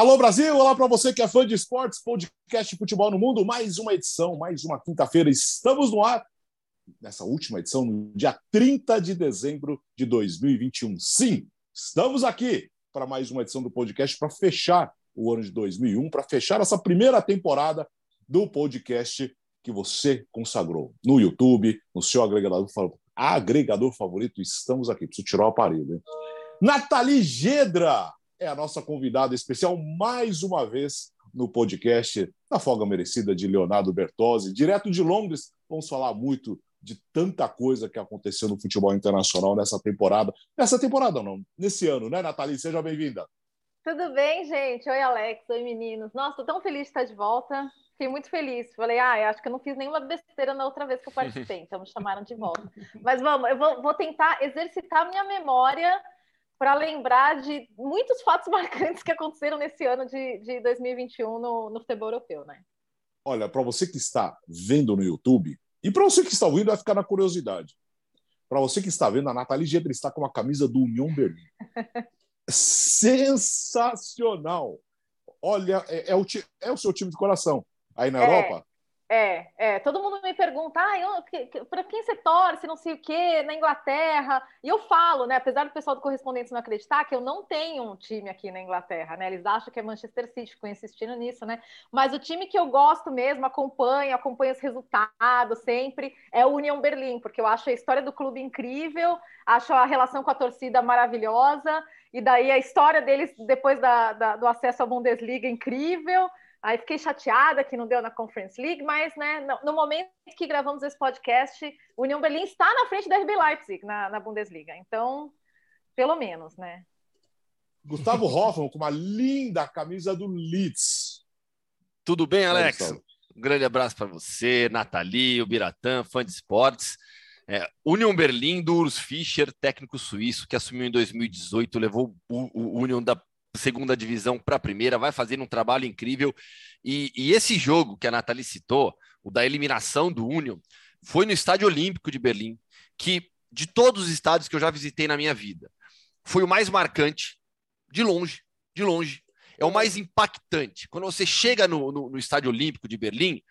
Alô Brasil, olá para você que é fã de esportes, podcast Futebol no Mundo, mais uma edição, mais uma quinta-feira, estamos no ar, nessa última edição, no dia 30 de dezembro de 2021. Sim, estamos aqui para mais uma edição do podcast para fechar o ano de 2001, para fechar essa primeira temporada do podcast que você consagrou no YouTube, no seu agregador, agregador favorito, estamos aqui, preciso tirar o aparelho. Hein? Nathalie Gedra, é a nossa convidada especial mais uma vez no podcast da Folga Merecida de Leonardo Bertozzi, direto de Londres. Vamos falar muito de tanta coisa que aconteceu no futebol internacional nessa temporada. Nessa temporada não, nesse ano, né, Nathalie? Seja bem-vinda. Tudo bem, gente? Oi, Alex. Oi, meninos. Nossa, tô tão feliz de estar de volta. Fiquei muito feliz. Falei, ah, acho que eu não fiz nenhuma besteira na outra vez que eu participei, então me chamaram de volta. Mas vamos, eu vou, vou tentar exercitar minha memória para lembrar de muitos fatos marcantes que aconteceram nesse ano de, de 2021 no, no futebol europeu, né? Olha, para você que está vendo no YouTube, e para você que está ouvindo, vai ficar na curiosidade. Para você que está vendo, a Nathalie Gedra está com uma camisa do Union Berlim. Sensacional! Olha, é, é, o, é o seu time de coração. Aí na é. Europa, é, é, todo mundo me pergunta, ah, para quem você torce, não sei o quê, na Inglaterra. E eu falo, né, apesar do pessoal do correspondente não acreditar, que eu não tenho um time aqui na Inglaterra, né? Eles acham que é Manchester City, ficam insistindo nisso, né? Mas o time que eu gosto mesmo, acompanho, acompanho os resultados sempre, é o Union Berlim, porque eu acho a história do clube incrível, acho a relação com a torcida maravilhosa, e daí a história deles depois da, da, do acesso à Bundesliga incrível. Aí fiquei chateada que não deu na Conference League, mas né, no, momento que gravamos esse podcast, o União Berlim está na frente da RB Leipzig na, na Bundesliga. Então, pelo menos, né? Gustavo Hoffman com uma linda camisa do Leeds. Tudo bem, Alex? Um grande abraço para você, Nathalie, o Biratã, fã de esportes. É, Union Berlim do Urs Fischer, técnico suíço, que assumiu em 2018, levou o, o Union da segunda divisão para a primeira, vai fazendo um trabalho incrível. E, e, esse jogo que a Nathalie citou, o da eliminação do Union, foi no Estádio Olímpico de Berlim, que de todos os estádios que eu já visitei na minha vida, foi o mais marcante, de longe, de longe. É o mais impactante. Quando você chega no, no, no Estádio Olímpico de Berlim,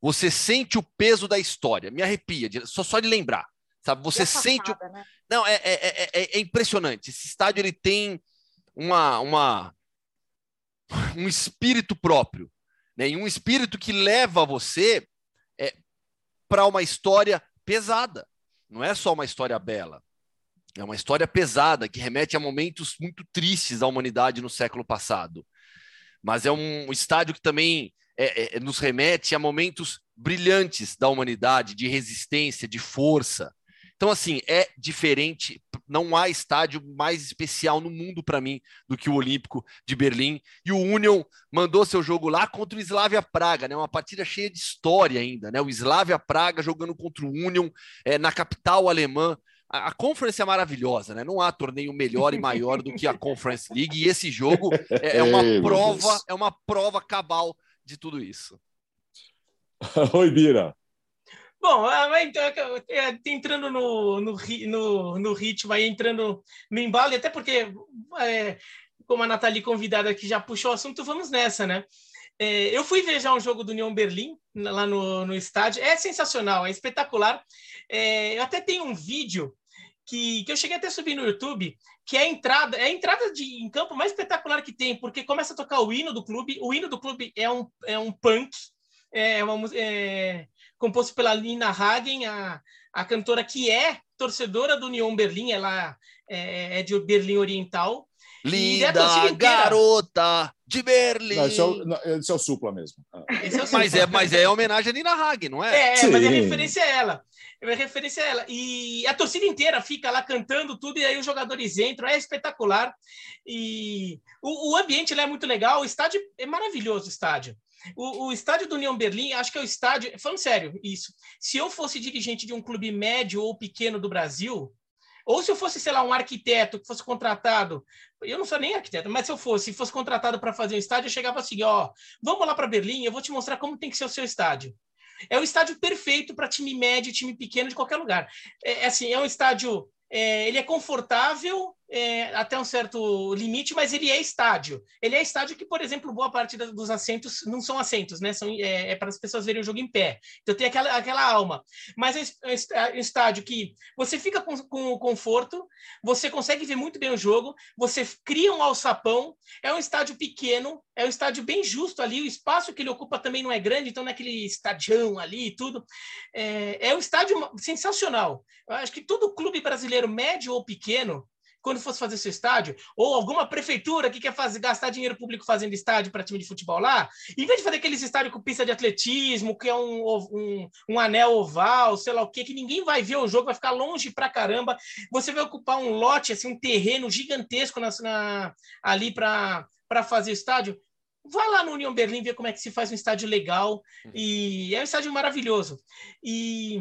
você sente o peso da história. Me arrepia, só, só de lembrar. Sabe? Você sente. o... né? Não, é, é, é, é impressionante. Esse estádio ele tem uma, uma um espírito próprio, né? E um espírito que leva você é, para uma história pesada. Não é só uma história bela. É uma história pesada que remete a momentos muito tristes da humanidade no século passado. Mas é um estádio que também é, é, nos remete a momentos brilhantes da humanidade, de resistência, de força. Então, assim, é diferente. Não há estádio mais especial no mundo para mim do que o Olímpico de Berlim. E o Union mandou seu jogo lá contra o Slavia Praga, né? Uma partida cheia de história ainda, né? O Slavia Praga jogando contra o Union é, na capital alemã. A, a Conference é maravilhosa, né? Não há torneio melhor e maior do que a Conference League. E esse jogo é, é uma Ei, prova, é uma prova cabal de tudo isso. Oi, Bira. Bom, ah, então, é, entrando no, no, no, no ritmo, aí entrando no embalo, até porque, é, como a Nathalie convidada aqui já puxou o assunto, vamos nessa, né? É, eu fui ver já um jogo do União Berlim, lá no, no estádio, é sensacional, é espetacular. É, eu até tenho um vídeo que, que eu cheguei até a subir no YouTube, que é a entrada, é a entrada de, em campo mais espetacular que tem, porque começa a tocar o hino do clube, o hino do clube é um, é um punk, é uma, é, composto pela Lina Hagen, a, a cantora que é torcedora do Union Berlim, ela é, é de Berlim Oriental. Linda garota de Berlim. Não, esse, é o, esse é o Supla mesmo. É o mas, é, mas é homenagem a Nina Hagen, não é? É, Sim. mas é referência a ela. É referência a ela. E a torcida inteira fica lá cantando tudo, e aí os jogadores entram, é espetacular. E o, o ambiente lá é muito legal, o estádio é maravilhoso o estádio. O, o, estádio do União Berlim, acho que é o estádio. Falando sério, isso. Se eu fosse dirigente de um clube médio ou pequeno do Brasil, ou se eu fosse, sei lá, um arquiteto que fosse contratado, eu não sou nem arquiteto, mas se eu fosse, fosse contratado para fazer um estádio, eu chegava assim: ó, vamos lá para Berlim, eu vou te mostrar como tem que ser o seu estádio. É o estádio perfeito para time médio, time pequeno de qualquer lugar. É, é assim, é um estádio, é, ele é confortável, é, até um certo limite, mas ele é estádio. Ele é estádio que, por exemplo, boa parte dos assentos não são assentos, né? São, é, é para as pessoas verem o jogo em pé. Então tem aquela, aquela alma. Mas é, é, é um estádio que você fica com, com conforto, você consegue ver muito bem o jogo, você cria um alçapão, é um estádio pequeno, é um estádio bem justo ali, o espaço que ele ocupa também não é grande, então não é aquele estadião ali e tudo. É, é um estádio sensacional. Eu acho que todo clube brasileiro, médio ou pequeno, quando fosse fazer seu estádio, ou alguma prefeitura que quer fazer, gastar dinheiro público fazendo estádio para time de futebol lá, em vez de fazer aqueles estádios com pista de atletismo, que é um, um, um anel oval, sei lá o quê, que ninguém vai ver o jogo, vai ficar longe pra caramba, você vai ocupar um lote, assim, um terreno gigantesco na, na ali para fazer o estádio, Vai lá no União Berlim ver como é que se faz um estádio legal. E é um estádio maravilhoso. E,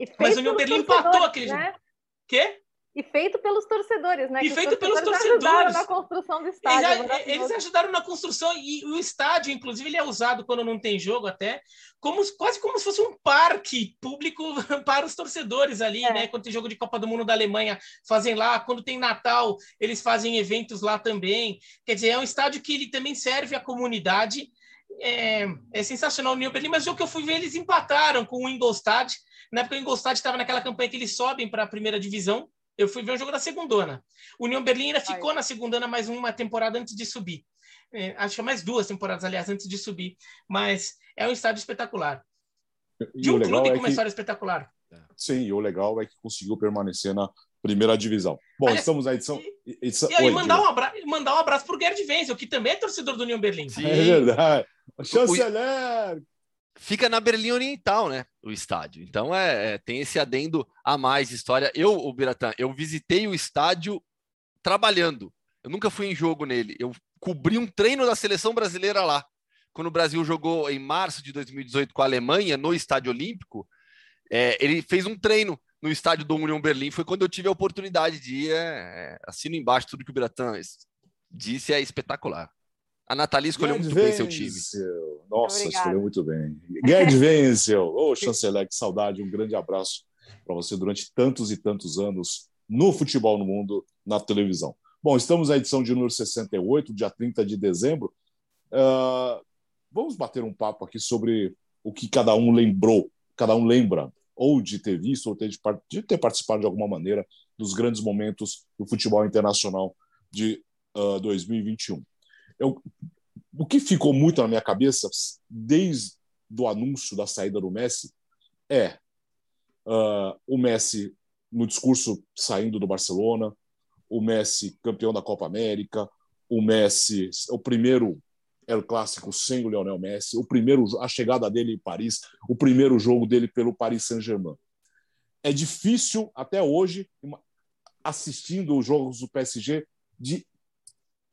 e Mas o União Berlim empatou aquele né? jogo. Quê? E feito pelos torcedores, né? E que feito pelos torcedores. Ajudaram na construção do estádio. Eles, eles, ajudaram na construção e o estádio, inclusive, ele é usado quando não tem jogo até, como quase como se fosse um parque público para os torcedores ali, é. né? Quando tem jogo de Copa do Mundo da Alemanha, fazem lá. Quando tem Natal, eles fazem eventos lá também. Quer dizer, é um estádio que ele também serve à comunidade. É, é sensacional o New Berlim, mas o que eu fui ver, eles empataram com o Ingolstadt. Na época, o Ingolstadt estava naquela campanha que eles sobem para a primeira divisão eu fui ver o jogo da segundona. O União Berlim ainda ficou na segundona mais uma temporada antes de subir. É, acho que é mais duas temporadas, aliás, antes de subir. Mas é um estádio espetacular. De um clube é com uma que... história espetacular. Sim, e o legal é que conseguiu permanecer na primeira divisão. Bom, Aliás, estamos na edição. E, edição... e aí, Oi, mandar, um abra... mandar um abraço para o Gerd Wenzel, que também é torcedor do União Berlim. Sim. É verdade. O chanceler! Fica na Berlim Oriental, né? O estádio. Então é, é, tem esse adendo a mais história. Eu, o Biratã, eu visitei o estádio trabalhando. Eu nunca fui em jogo nele. Eu cobri um treino da seleção brasileira lá. Quando o Brasil jogou em março de 2018 com a Alemanha no Estádio Olímpico, é, ele fez um treino no estádio do União Berlim. Foi quando eu tive a oportunidade de ir. É, é assino embaixo tudo que o Biratã disse, é espetacular. A Nathalie escolheu Gerd muito bem seu time. Nossa, Obrigada. escolheu muito bem. Gerd Wenzel, ô oh, chanceler, que saudade. Um grande abraço para você durante tantos e tantos anos no futebol no mundo, na televisão. Bom, estamos na edição de número 68, dia 30 de dezembro. Uh, vamos bater um papo aqui sobre o que cada um lembrou, cada um lembra, ou de ter visto, ou de, de ter participado de alguma maneira dos grandes momentos do futebol internacional de uh, 2021. Eu, o que ficou muito na minha cabeça desde o anúncio da saída do Messi é uh, o Messi no discurso saindo do Barcelona, o Messi campeão da Copa América, o Messi, o primeiro era o clássico sem o Lionel Messi, o primeiro a chegada dele em Paris, o primeiro jogo dele pelo Paris Saint-Germain. É difícil até hoje assistindo os jogos do PSG de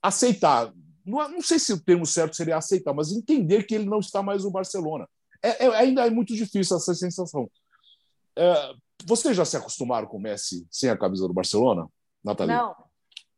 aceitar não, não, sei se o termo certo seria aceitar, mas entender que ele não está mais no Barcelona. É, é ainda é muito difícil essa sensação. É, vocês já se acostumaram com o Messi sem a camisa do Barcelona, Nathalie? Não,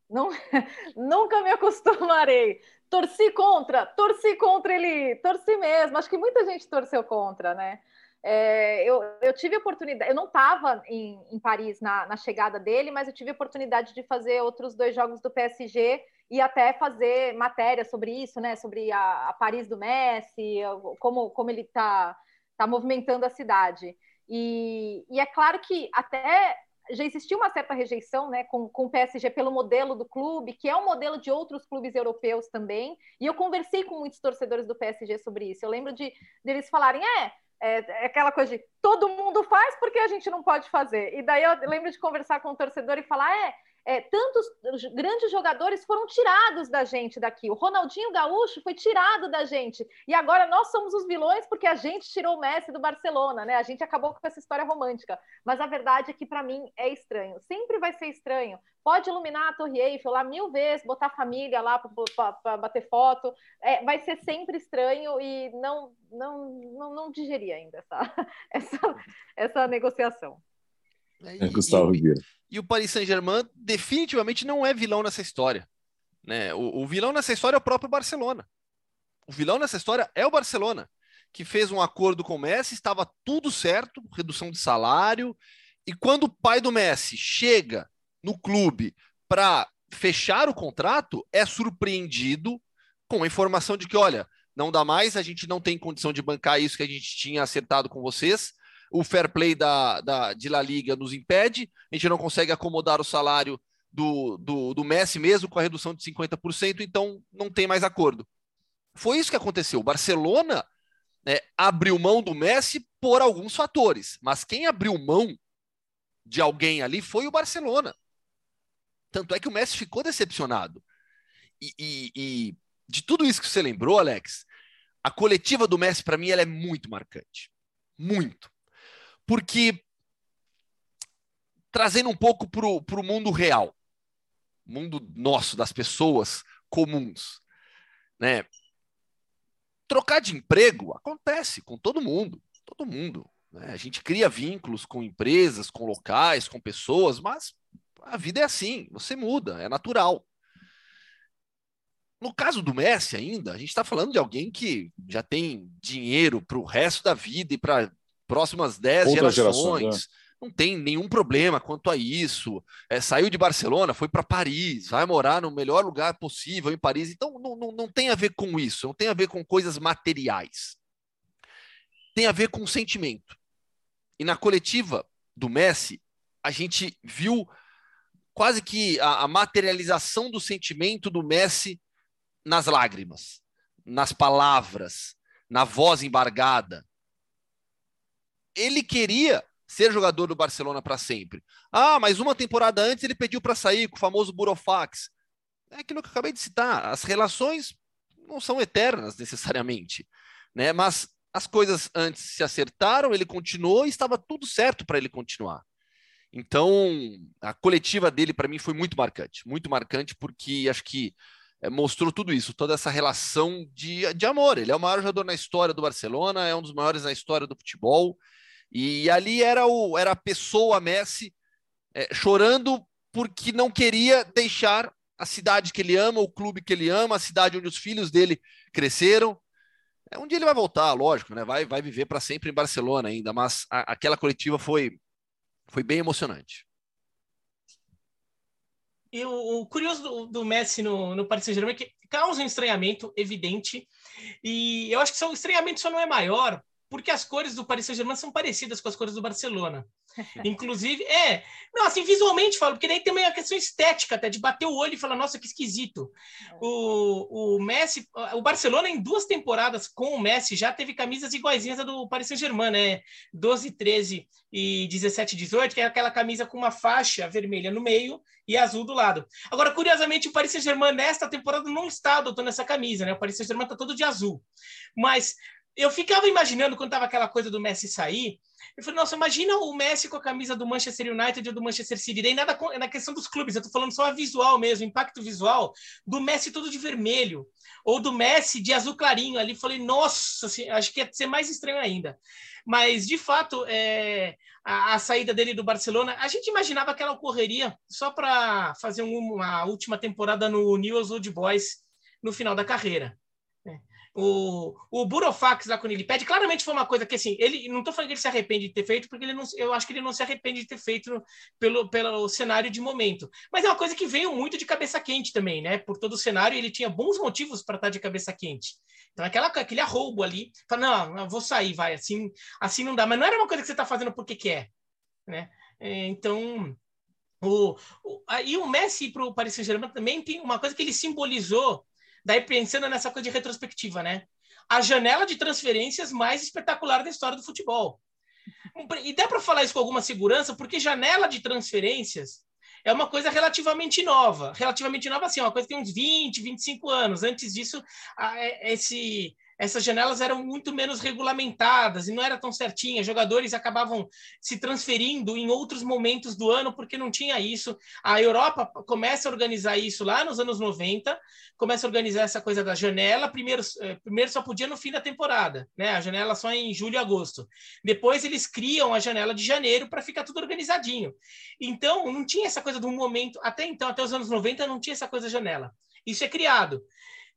não nunca me acostumarei. Torci contra, torci contra ele, torci mesmo. Acho que muita gente torceu contra, né? É, eu, eu, tive oportunidade, eu não estava em, em, Paris na, na, chegada dele, mas eu tive oportunidade de fazer outros dois jogos do PSG e até fazer matéria sobre isso, né? Sobre a, a Paris do Messi, como, como ele está tá movimentando a cidade. E, e, é claro que até já existia uma certa rejeição né, com, com o PSG pelo modelo do clube, que é um modelo de outros clubes europeus também. E eu conversei com muitos torcedores do PSG sobre isso. Eu lembro de deles falarem: é, é, é, aquela coisa de todo mundo faz porque a gente não pode fazer. E daí eu lembro de conversar com o torcedor e falar: é, é, tantos grandes jogadores foram tirados da gente daqui. O Ronaldinho Gaúcho foi tirado da gente. E agora nós somos os vilões porque a gente tirou o Messi do Barcelona, né? A gente acabou com essa história romântica. Mas a verdade é que para mim é estranho. Sempre vai ser estranho. Pode iluminar a Torre Eiffel lá mil vezes, botar família lá para bater foto. É, vai ser sempre estranho e não, não, não, não digeri ainda essa, essa, essa negociação. É, Gustavo Vieira. E o Paris Saint-Germain definitivamente não é vilão nessa história. Né? O, o, vilão nessa história é o próprio Barcelona. O vilão nessa história é o Barcelona, que fez um acordo com o Messi, estava tudo certo, redução de salário. E quando o pai do Messi chega no clube para fechar o contrato, é surpreendido com a informação de que, olha, não dá mais, a gente não tem condição de bancar isso que a gente tinha acertado com vocês. O fair play da, da, de La Liga nos impede, a gente não consegue acomodar o salário do, do, do Messi mesmo com a redução de 50%, então não tem mais acordo. Foi isso que aconteceu. O Barcelona né, abriu mão do Messi por alguns fatores, mas quem abriu mão de alguém ali foi o Barcelona. Tanto é que o Messi ficou decepcionado. E, e, e de tudo isso que você lembrou, Alex, a coletiva do Messi, para mim, ela é muito marcante. Muito. Porque trazendo um pouco para o mundo real, mundo nosso, das pessoas comuns, né? Trocar de emprego acontece com todo mundo, todo mundo. Né? A gente cria vínculos com empresas, com locais, com pessoas, mas a vida é assim, você muda, é natural. No caso do Messi, ainda, a gente está falando de alguém que já tem dinheiro para o resto da vida e para próximas 10 gerações. é. Não tem nenhum problema quanto a isso. É, saiu de Barcelona, foi para Paris, vai morar no melhor lugar possível em Paris. Então, não, não, não tem a ver com isso, não tem a ver com coisas materiais. Tem a ver com sentimento. E na coletiva do Messi, a gente viu quase que a, a materialização do sentimento do Messi nas lágrimas, nas palavras, na voz embargada. Ele queria ser jogador do Barcelona para sempre. Ah, mas uma temporada antes ele pediu para sair com o famoso Burofax. É aquilo que eu acabei de citar. As relações não são eternas necessariamente, né? Mas as coisas antes se acertaram, ele continuou e estava tudo certo para ele continuar. Então, a coletiva dele para mim foi muito marcante, muito marcante porque acho que é, mostrou tudo isso, toda essa relação de, de amor. Ele é o maior jogador na história do Barcelona, é um dos maiores na história do futebol. E ali era, o, era a pessoa Messi é, chorando porque não queria deixar a cidade que ele ama, o clube que ele ama, a cidade onde os filhos dele cresceram. É, um dia ele vai voltar, lógico, né? Vai, vai viver para sempre em Barcelona ainda, mas a, aquela coletiva foi, foi bem emocionante. E o, o curioso do, do, Messi no, no Paris Saint-Germain é que causa um estranhamento evidente. E eu acho que o estranhamento só não é maior porque as cores do Paris Saint-Germain são parecidas com as cores do Barcelona. Inclusive, é. Não, assim, visualmente falo, porque daí tem uma questão estética até, de bater o olho e falar, nossa, que esquisito. É. O, o Messi, o Barcelona, em duas temporadas com o Messi, já teve camisas iguaizinhas a do Paris Saint-Germain, né? 12, 13 e 17, 18, que é aquela camisa com uma faixa vermelha no meio e azul do lado. Agora, curiosamente, o Paris Saint-Germain, nesta temporada, não está adotando essa camisa, né? O Paris Saint-Germain está todo de azul. Mas eu ficava imaginando quando tava aquela coisa do Messi sair. Eu falei, nossa, imagina o Messi com a camisa do Manchester United ou do Manchester City. Daí nada na questão dos clubes, eu tô falando só a visual mesmo, impacto visual do Messi todo de vermelho ou do Messi de azul clarinho ali. Falei, nossa, acho que ia ser mais estranho ainda. Mas de fato, é, a, a, saída dele do Barcelona, a gente imaginava que ela ocorreria só para fazer uma última temporada no News Old Boys no final da carreira. O, o Burofax lá quando ele pede, claramente foi uma coisa que assim, ele não estou falando que ele se arrepende de ter feito, porque ele não, eu acho que ele não se arrepende de ter feito pelo, pelo cenário de momento. Mas é uma coisa que veio muito de cabeça quente também, né? Por todo o cenário, ele tinha bons motivos para estar de cabeça quente. Então, aquela, aquele arroubo ali, fala, não, eu vou sair, vai, assim, assim não dá. Mas não era uma coisa que você está fazendo porque quer, né? É, então, o, o, o Messi para o Paris Saint-Germain também tem uma coisa que ele simbolizou Daí pensando nessa coisa de retrospectiva, né? A janela de transferências mais espetacular da história do futebol. E dá para falar isso com alguma segurança, porque janela de transferências é uma coisa relativamente nova. Relativamente nova, assim, é uma coisa que tem uns 20, 25 anos. Antes disso, é, esse, essas janelas eram muito menos regulamentadas e não era tão certinha. Jogadores acabavam se transferindo em outros momentos do ano porque não tinha isso. A Europa começa a organizar isso lá nos anos 90, começa a organizar essa coisa da janela. Primeiro, eh, primeiro só podia no fim da temporada, né? A janela só em julho e agosto. Depois eles criam a janela de janeiro para ficar tudo organizadinho. Então, não tinha essa coisa do momento, até então, até os anos 90, não tinha essa coisa janela. Isso é criado.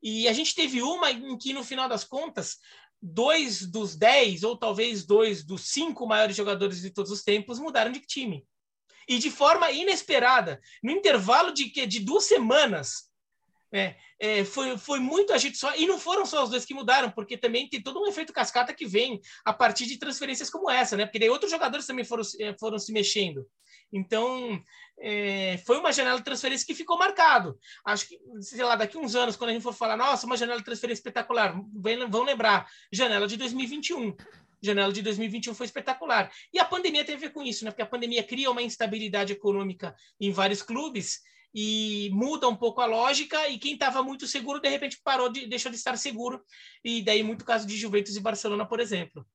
E a gente teve uma em que, no final das contas, dois dos dez, ou talvez dois dos cinco maiores jogadores de todos os tempos mudaram de time. e de forma inesperada, no intervalo de, de duas semanas. É, é, foi, foi muito agito só, e não foram só os dois que mudaram, porque também tem todo um efeito cascata que vem a partir de transferências como essa, né? Porque daí outros jogadores também foram, é, foram se mexendo. Então, é, foi uma janela de transferência que ficou marcado. Acho que, sei lá, daqui uns anos, quando a gente for falar, nossa, uma janela de transferência espetacular, vão lembrar, janela de 2021 janela de 2021 foi espetacular. E a pandemia tem a ver com isso, né? Porque a pandemia cria uma instabilidade econômica em vários clubes e muda um pouco a lógica e quem estava muito seguro de repente parou de deixou de estar seguro e daí muito caso de Juventus e Barcelona por exemplo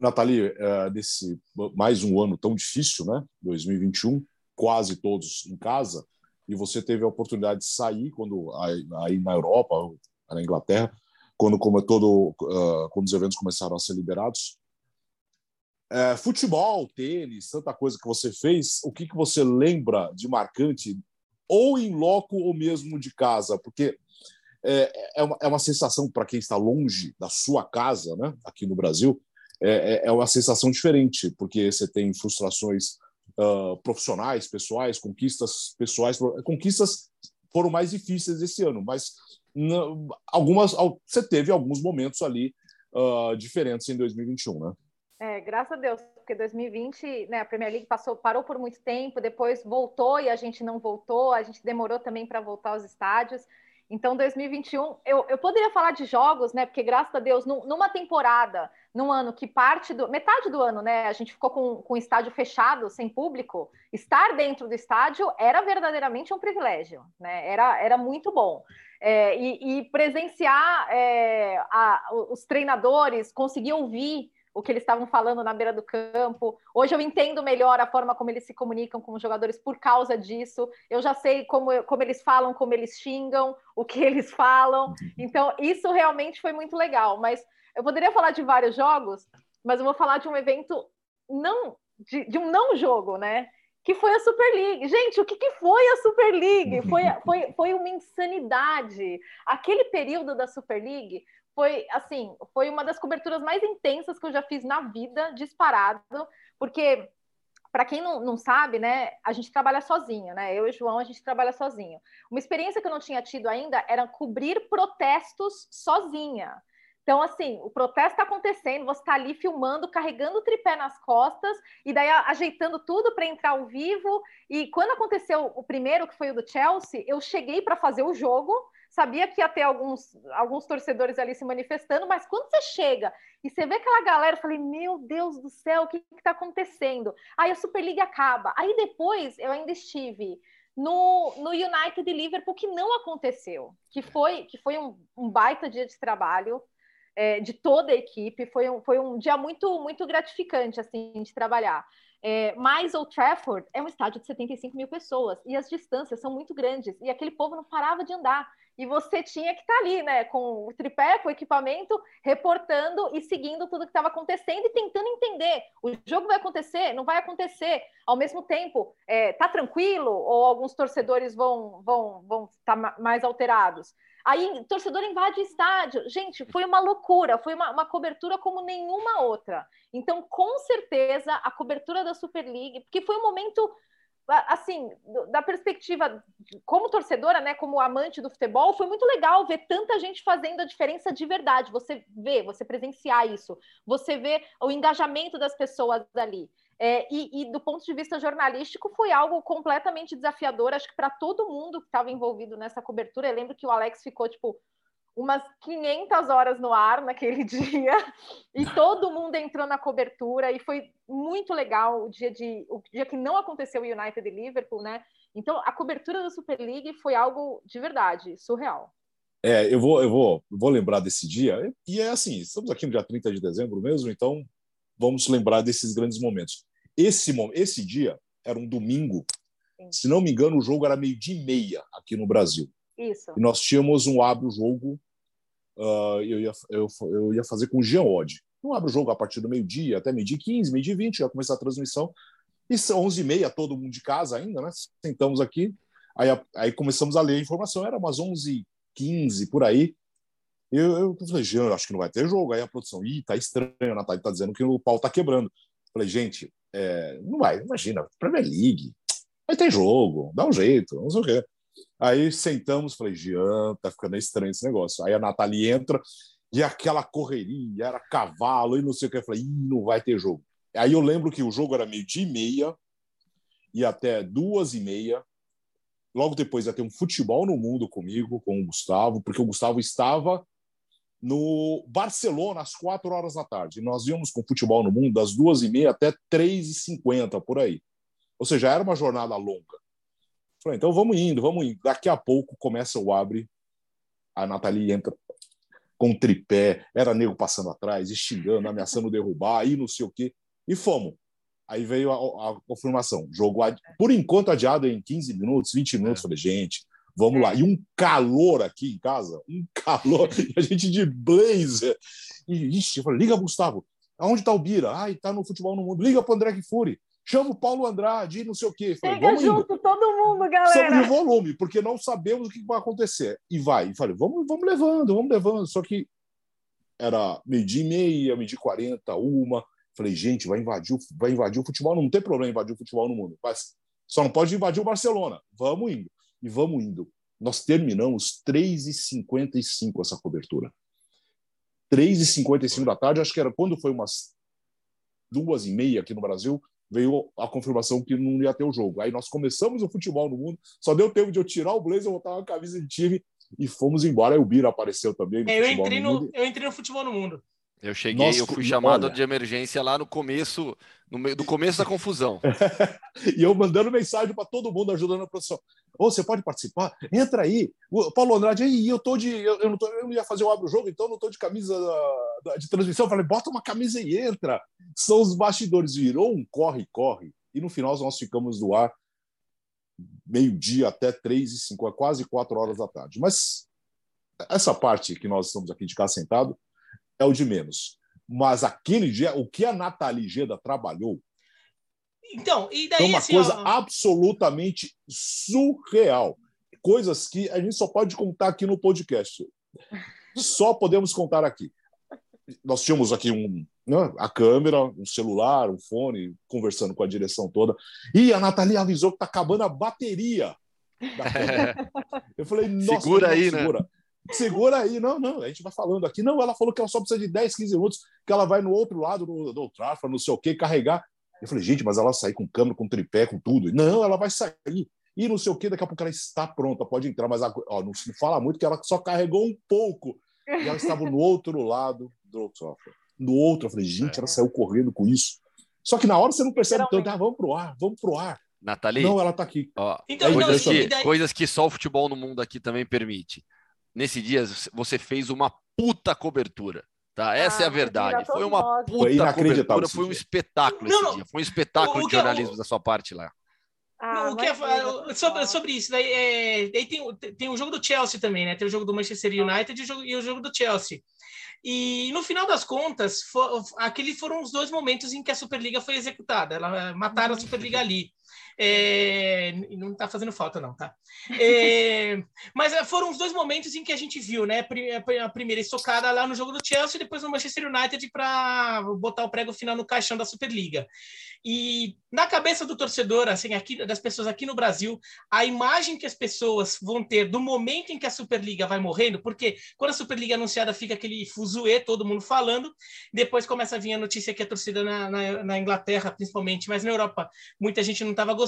Nathalie é, desse mais um ano tão difícil né 2021 quase todos em casa e você teve a oportunidade de sair quando aí na Europa na Inglaterra quando como todo uh, quando os eventos começaram a ser liberados é, futebol, tênis, tanta coisa que você fez, o que, que você lembra de marcante, ou em loco ou mesmo de casa? Porque é, é, uma, é uma sensação para quem está longe da sua casa, né, aqui no Brasil, é, é, é uma sensação diferente, porque você tem frustrações uh, profissionais, pessoais, conquistas pessoais. Conquistas foram mais difíceis esse ano, mas algumas, você teve alguns momentos ali uh, diferentes em 2021, né? É, graças a Deus, porque 2020, né, a Premier League passou, parou por muito tempo, depois voltou e a gente não voltou, a gente demorou também para voltar aos estádios. Então, 2021, eu, eu poderia falar de jogos, né? Porque graças a Deus, numa temporada, num ano que parte do. metade do ano, né? A gente ficou com, com o estádio fechado, sem público. Estar dentro do estádio era verdadeiramente um privilégio, né? Era, era muito bom. É, e, e, presenciar é, a, os treinadores, conseguir ouvir o que eles estavam falando na beira do campo. Hoje eu entendo melhor a forma como eles se comunicam com os jogadores por causa disso. Eu já sei como, como eles falam, como eles xingam, o que eles falam. Então, isso realmente foi muito legal. Mas eu poderia falar de vários jogos, mas eu vou falar de um evento não de, de um não jogo, né? que foi a Super League. Gente, o que, que foi a Super League? Foi, foi, foi uma insanidade. Aquele período da Super League foi assim, foi uma das coberturas mais intensas que eu já fiz na vida, disparado, porque para quem não, não sabe, né, a gente trabalha sozinho, né? Eu e o João, a gente trabalha sozinho. Uma experiência que eu não tinha tido ainda era cobrir protestos sozinha. Então, assim, o protesto está acontecendo, você está ali filmando, carregando o tripé nas costas, e daí ajeitando tudo para entrar ao vivo. E quando aconteceu o primeiro, que foi o do Chelsea, eu cheguei para fazer o jogo, sabia que ia ter alguns, alguns torcedores ali se manifestando, mas quando você chega e você vê aquela galera, eu falei, meu Deus do céu, o que está acontecendo? Aí a Superliga acaba. Aí depois eu ainda estive no, no United e Liverpool, que não aconteceu, que foi, que foi um, um baita dia de trabalho. É, de toda a equipe, foi um, foi um dia muito, muito gratificante assim de trabalhar. É, mas o Trafford é um estádio de 75 mil pessoas e as distâncias são muito grandes e aquele povo não parava de andar e você tinha que estar tá ali, né, com o tripé, com o equipamento, reportando e seguindo tudo que estava acontecendo e tentando entender. O jogo vai acontecer? Não vai acontecer? Ao mesmo tempo, é, tá tranquilo? Ou alguns torcedores vão vão vão estar tá mais alterados? Aí, torcedor invade estádio. Gente, foi uma loucura, foi uma, uma cobertura como nenhuma outra. Então, com certeza, a cobertura da Super League, porque foi um momento assim, da perspectiva como torcedora, né, como amante do futebol, foi muito legal ver tanta gente fazendo a diferença de verdade. Você vê, você presenciar isso, você vê o engajamento das pessoas ali. É, e, e, do ponto de vista jornalístico, foi algo completamente desafiador, acho que para todo mundo que estava envolvido nessa cobertura. Eu lembro que o Alex ficou tipo umas 500 horas no ar naquele dia e todo mundo entrou na cobertura e foi muito legal o dia de o dia que não aconteceu o United e Liverpool, né? Então a cobertura da Super League foi algo de verdade surreal. É, eu vou eu vou vou lembrar desse dia e é assim, estamos aqui no dia 30 de dezembro mesmo, então vamos lembrar desses grandes momentos. Esse esse dia era um domingo. Sim. Se não me engano, o jogo era meio-dia e meia aqui no Brasil. Isso. E nós tínhamos um abre o jogo uh, eu, ia, eu, eu ia fazer com o Odd. Não abre o jogo a partir do meio-dia, até meio-dia 15, meio-dia 20, já começar a transmissão. E são 11h30, todo mundo de casa ainda, né? Sentamos aqui, aí, aí começamos a ler a informação, era umas 11h15 por aí. Eu, eu falei, Jean, acho que não vai ter jogo. Aí a produção, ih, tá estranho, a Natália tá dizendo que o pau tá quebrando. falei, gente, É, não vai, imagina, Premier League. Vai ter jogo, dá um jeito, não sei o quê. Aí sentamos, falei, Jean, tá ficando estranho esse negócio. Aí a Nathalie entra e aquela correria, era cavalo e não sei o que. Eu falei, não vai ter jogo. Aí eu lembro que o jogo era meio dia e meia e até duas e meia. Logo depois ia ter um futebol no mundo comigo, com o Gustavo, porque o Gustavo estava no Barcelona às quatro horas da tarde. Nós íamos com futebol no mundo das duas e meia até três e cinquenta, por aí. Ou seja, era uma jornada longa. Falei, então vamos indo, vamos indo. Daqui a pouco começa o abre, a Nathalie entra com tripé, era nego passando atrás, e xingando, ameaçando derrubar, aí não sei o quê. E fomos. Aí veio a, a confirmação. Jogo, adi... por enquanto, adiado em 15 minutos, 20 minutos. É. Falei, gente, vamos lá. E um calor aqui em casa, um calor, a gente de blazer. E, ixi, eu falei, liga, Gustavo, aonde tá o Bira? Ai, tá no Futebol no Mundo. Liga pro André Kifuri chama o Paulo Andrade, não sei o quê. Falei, Chega junto indo. todo mundo, galera. Sobre o volume, porque não sabemos o que vai acontecer. E vai. E falei, vamos, vamos levando, vamos levando. Só que era meio-dia e meia, e quarenta, uma. Falei, gente, vai invadir, vai invadir o futebol. Não tem problema invadir o futebol no mundo. Mas só não pode invadir o Barcelona. Vamos indo. E vamos indo. Nós terminamos 3h55 essa cobertura. 3h55 da tarde, acho que era quando foi umas duas e meia aqui no Brasil, veio a confirmação que não ia ter o jogo. Aí nós começamos o futebol no mundo, só deu tempo de eu tirar o blazer, botar uma camisa de time e fomos embora. Aí o Bira apareceu também. É, eu, entrei no, no eu entrei no futebol no mundo. Eu cheguei, Nossa, eu fui chamado olha. de emergência lá no começo, no meio do começo da confusão. e eu mandando mensagem para todo mundo, ajudando a pessoa. Ô, você pode participar? Entra aí. O Paulo Andrade, aí, eu tô de. Eu, eu, não, tô, eu não ia fazer o abro jogo, então eu não tô de camisa de transmissão. Eu falei, bota uma camisa e entra. São os bastidores. Virou um corre, corre. E no final nós ficamos no ar meio-dia até três e cinco, quase quatro horas da tarde. Mas essa parte que nós estamos aqui de cá sentado é o de menos. Mas aquele dia, o que a Nathalie Geda trabalhou. Então, e daí. É uma assim, coisa ó... absolutamente surreal. Coisas que a gente só pode contar aqui no podcast. Só podemos contar aqui. Nós tínhamos aqui um, né, a câmera, um celular, um fone, conversando com a direção toda. E a Nathalie avisou que está acabando a bateria. Eu falei, nossa, segura aí, né? segura. né? Segura aí. Não, não, a gente vai falando aqui. Não, ela falou que ela só precisa de 10, 15 minutos, que ela vai no outro lado do, do Trafa, não sei o quê, carregar. Eu falei, gente, mas ela sai com câmera, com tripé, com tudo. Não, ela vai sair. E não sei o quê, daqui a pouco ela está pronta, pode entrar, mas ó, não se fala muito que ela só carregou um pouco. E ela estava no outro lado do software. No outro, eu falei, gente, ela é. saiu correndo com isso. Só que na hora você não percebe tanto, ah, vamos pro ar, vamos pro ar. Nathalie, não, ela está aqui. Ó, então, coisas, não, que, daí... coisas que só o futebol no mundo aqui também permite nesse dia você fez uma puta cobertura. Tá? Essa ah, é a verdade. Foi uma puta foi cobertura, foi um espetáculo não, esse dia. Foi um espetáculo de jornalismo da sua parte lá. Ah, o que é, sobre, sobre isso, daí, é, daí tem, tem o jogo do Chelsea também, né? Tem o jogo do Manchester United e o jogo, e o jogo do Chelsea. E no final das contas, for, aqueles foram os dois momentos em que a Superliga foi executada. Ela mataram a Superliga ali. É, não está fazendo falta, não, tá? É, mas é, foram os dois momentos em que a gente viu, né? A primeira estocada lá no jogo do Chelsea depois no Manchester United para botar o prego final no caixão da Superliga. E na cabeça do torcedor, assim, aqui, das pessoas aqui no Brasil, a imagem que as pessoas vão ter do momento em que a Superliga vai morrendo, porque quando a Superliga é anunciada fica aquele fuzuê, todo mundo falando, depois começa a vir a notícia que a torcida na, na, na Inglaterra, principalmente, mas na Europa, muita gente não estava gostando.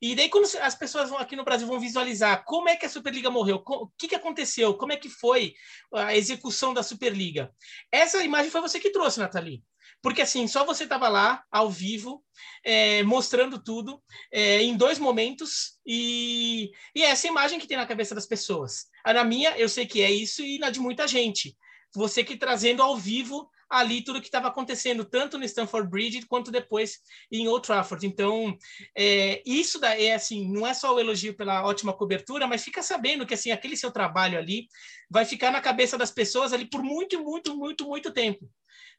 E daí, quando as pessoas vão aqui no Brasil vão visualizar como é que a Superliga morreu, o que, que aconteceu, como é que foi a execução da Superliga. Essa imagem foi você que trouxe, Nathalie. Porque assim, só você estava lá, ao vivo, é, mostrando tudo, é, em dois momentos, e, e é essa imagem que tem na cabeça das pessoas. Na minha, eu sei que é isso, e na de muita gente. Você que trazendo ao vivo ali tudo que estava acontecendo, tanto no Stanford Bridge quanto depois em Old Trafford. Então, é, isso daí é assim, não é só o elogio pela ótima cobertura, mas fica sabendo que assim aquele seu trabalho ali vai ficar na cabeça das pessoas ali por muito, muito, muito, muito tempo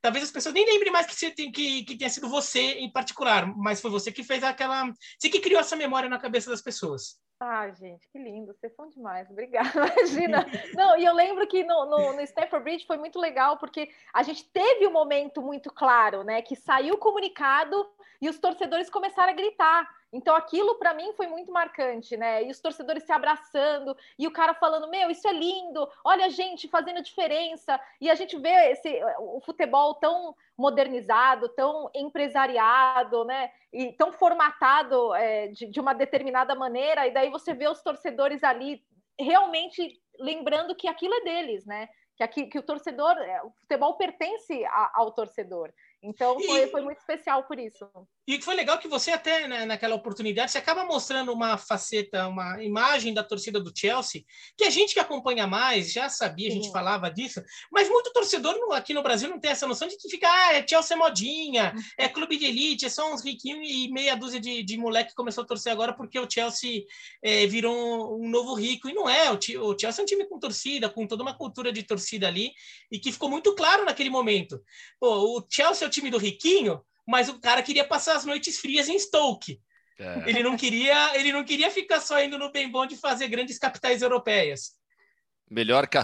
talvez as pessoas nem lembrem mais que, você tem, que, que tenha sido você em particular, mas foi você que fez aquela. Você que criou essa memória na cabeça das pessoas. Ah, gente, que lindo, vocês são demais, obrigada, imagina. Não, e eu lembro que no, no, no Stanford Bridge foi muito legal, porque a gente teve um momento muito claro, né, que saiu o comunicado e os torcedores começaram a gritar. Então aquilo para mim foi muito marcante, né? E os torcedores se abraçando e o cara falando: "Meu, isso é lindo. Olha a gente fazendo diferença". E a gente vê esse o futebol tão modernizado, tão empresariado, né? E tão formatado é, de, de uma determinada maneira. E daí você vê os torcedores ali realmente lembrando que aquilo é deles, né? Que, aqui, que o torcedor, é, o futebol pertence a, ao torcedor. Então foi, foi muito especial por isso. E foi legal que você até né, naquela oportunidade você acaba mostrando uma faceta, uma imagem da torcida do Chelsea que a gente que acompanha mais já sabia, a gente Sim. falava disso, mas muito torcedor aqui no Brasil não tem essa noção de que fica, ah, é Chelsea modinha, uhum. é clube de elite, é só uns riquinhos e meia dúzia de, de moleque que começou a torcer agora porque o Chelsea é, virou um, um, novo rico e não é. O, o Chelsea é um time com torcida, com toda uma cultura de torcida ali e que ficou muito claro naquele momento. Pô, o Chelsea é o time do riquinho, mas o cara queria passar as noites frias em Stoke. É. Ele não queria, ele não queria ficar só indo no bem bom de fazer grandes capitais europeias. Melhor que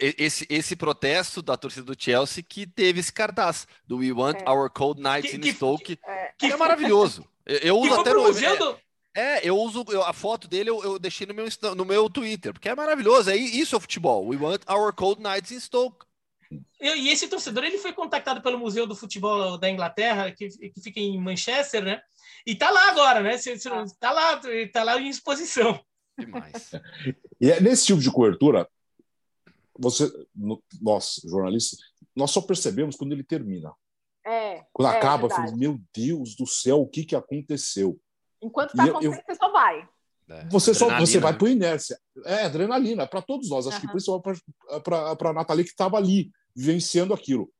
esse esse protesto da torcida do Chelsea que teve esse cartaz do We Want é. Our Cold Nights que, in que, Stoke, é. que é maravilhoso. Eu, eu uso até no museu do... É, eu uso eu, a foto dele, eu, eu, deixei no meu, no meu Twitter, porque é maravilhoso. É isso é o futebol. We want our cold nights in Stoke. E esse torcedor ele foi contactado pelo Museu do Futebol da Inglaterra, que, que fica em Manchester, né? E tá lá agora, né? Tá lá, tá lá em exposição. Demais. e é nesse tipo de cobertura, você, nós, jornalistas, nós só percebemos quando ele termina. É, quando é, acaba, eu falei, meu Deus do céu, o que, que aconteceu? Enquanto está acontecendo, eu, você só vai. É, você só você vai né? por inércia. É adrenalina, para todos nós. Acho uhum. que principalmente para a Nathalie que estava ali vivenciando aquilo.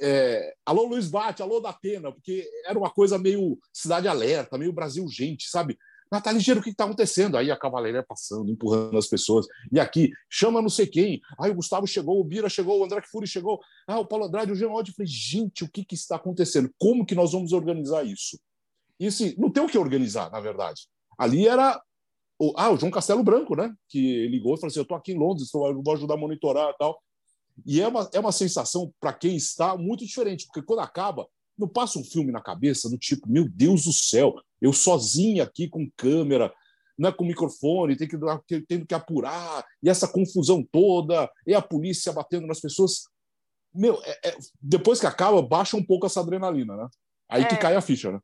É, alô Luiz Bate, alô da Pena, porque era uma coisa meio cidade alerta, meio Brasil gente, sabe? Natália Ligeiro, o que está acontecendo? Aí a cavaleira passando, empurrando as pessoas. E aqui, chama não sei quem. Aí o Gustavo chegou, o Bira chegou, o André Fury chegou. Ah, o Paulo Andrade, o Jean. Eu falei, gente, o que, que está acontecendo? Como que nós vamos organizar isso? E assim, não tem o que organizar, na verdade. Ali era o, ah, o João Castelo Branco, né? Que ligou e falou assim: Eu estou aqui em Londres, vou ajudar a monitorar e tal. E é uma, é uma sensação, para quem está, muito diferente, porque quando acaba, não passa um filme na cabeça do tipo, meu Deus do céu, eu sozinho aqui com câmera, né, com microfone, tem que, tendo que apurar, e essa confusão toda, e a polícia batendo nas pessoas. Meu, é, é, depois que acaba, baixa um pouco essa adrenalina, né? Aí que é. cai a ficha, né?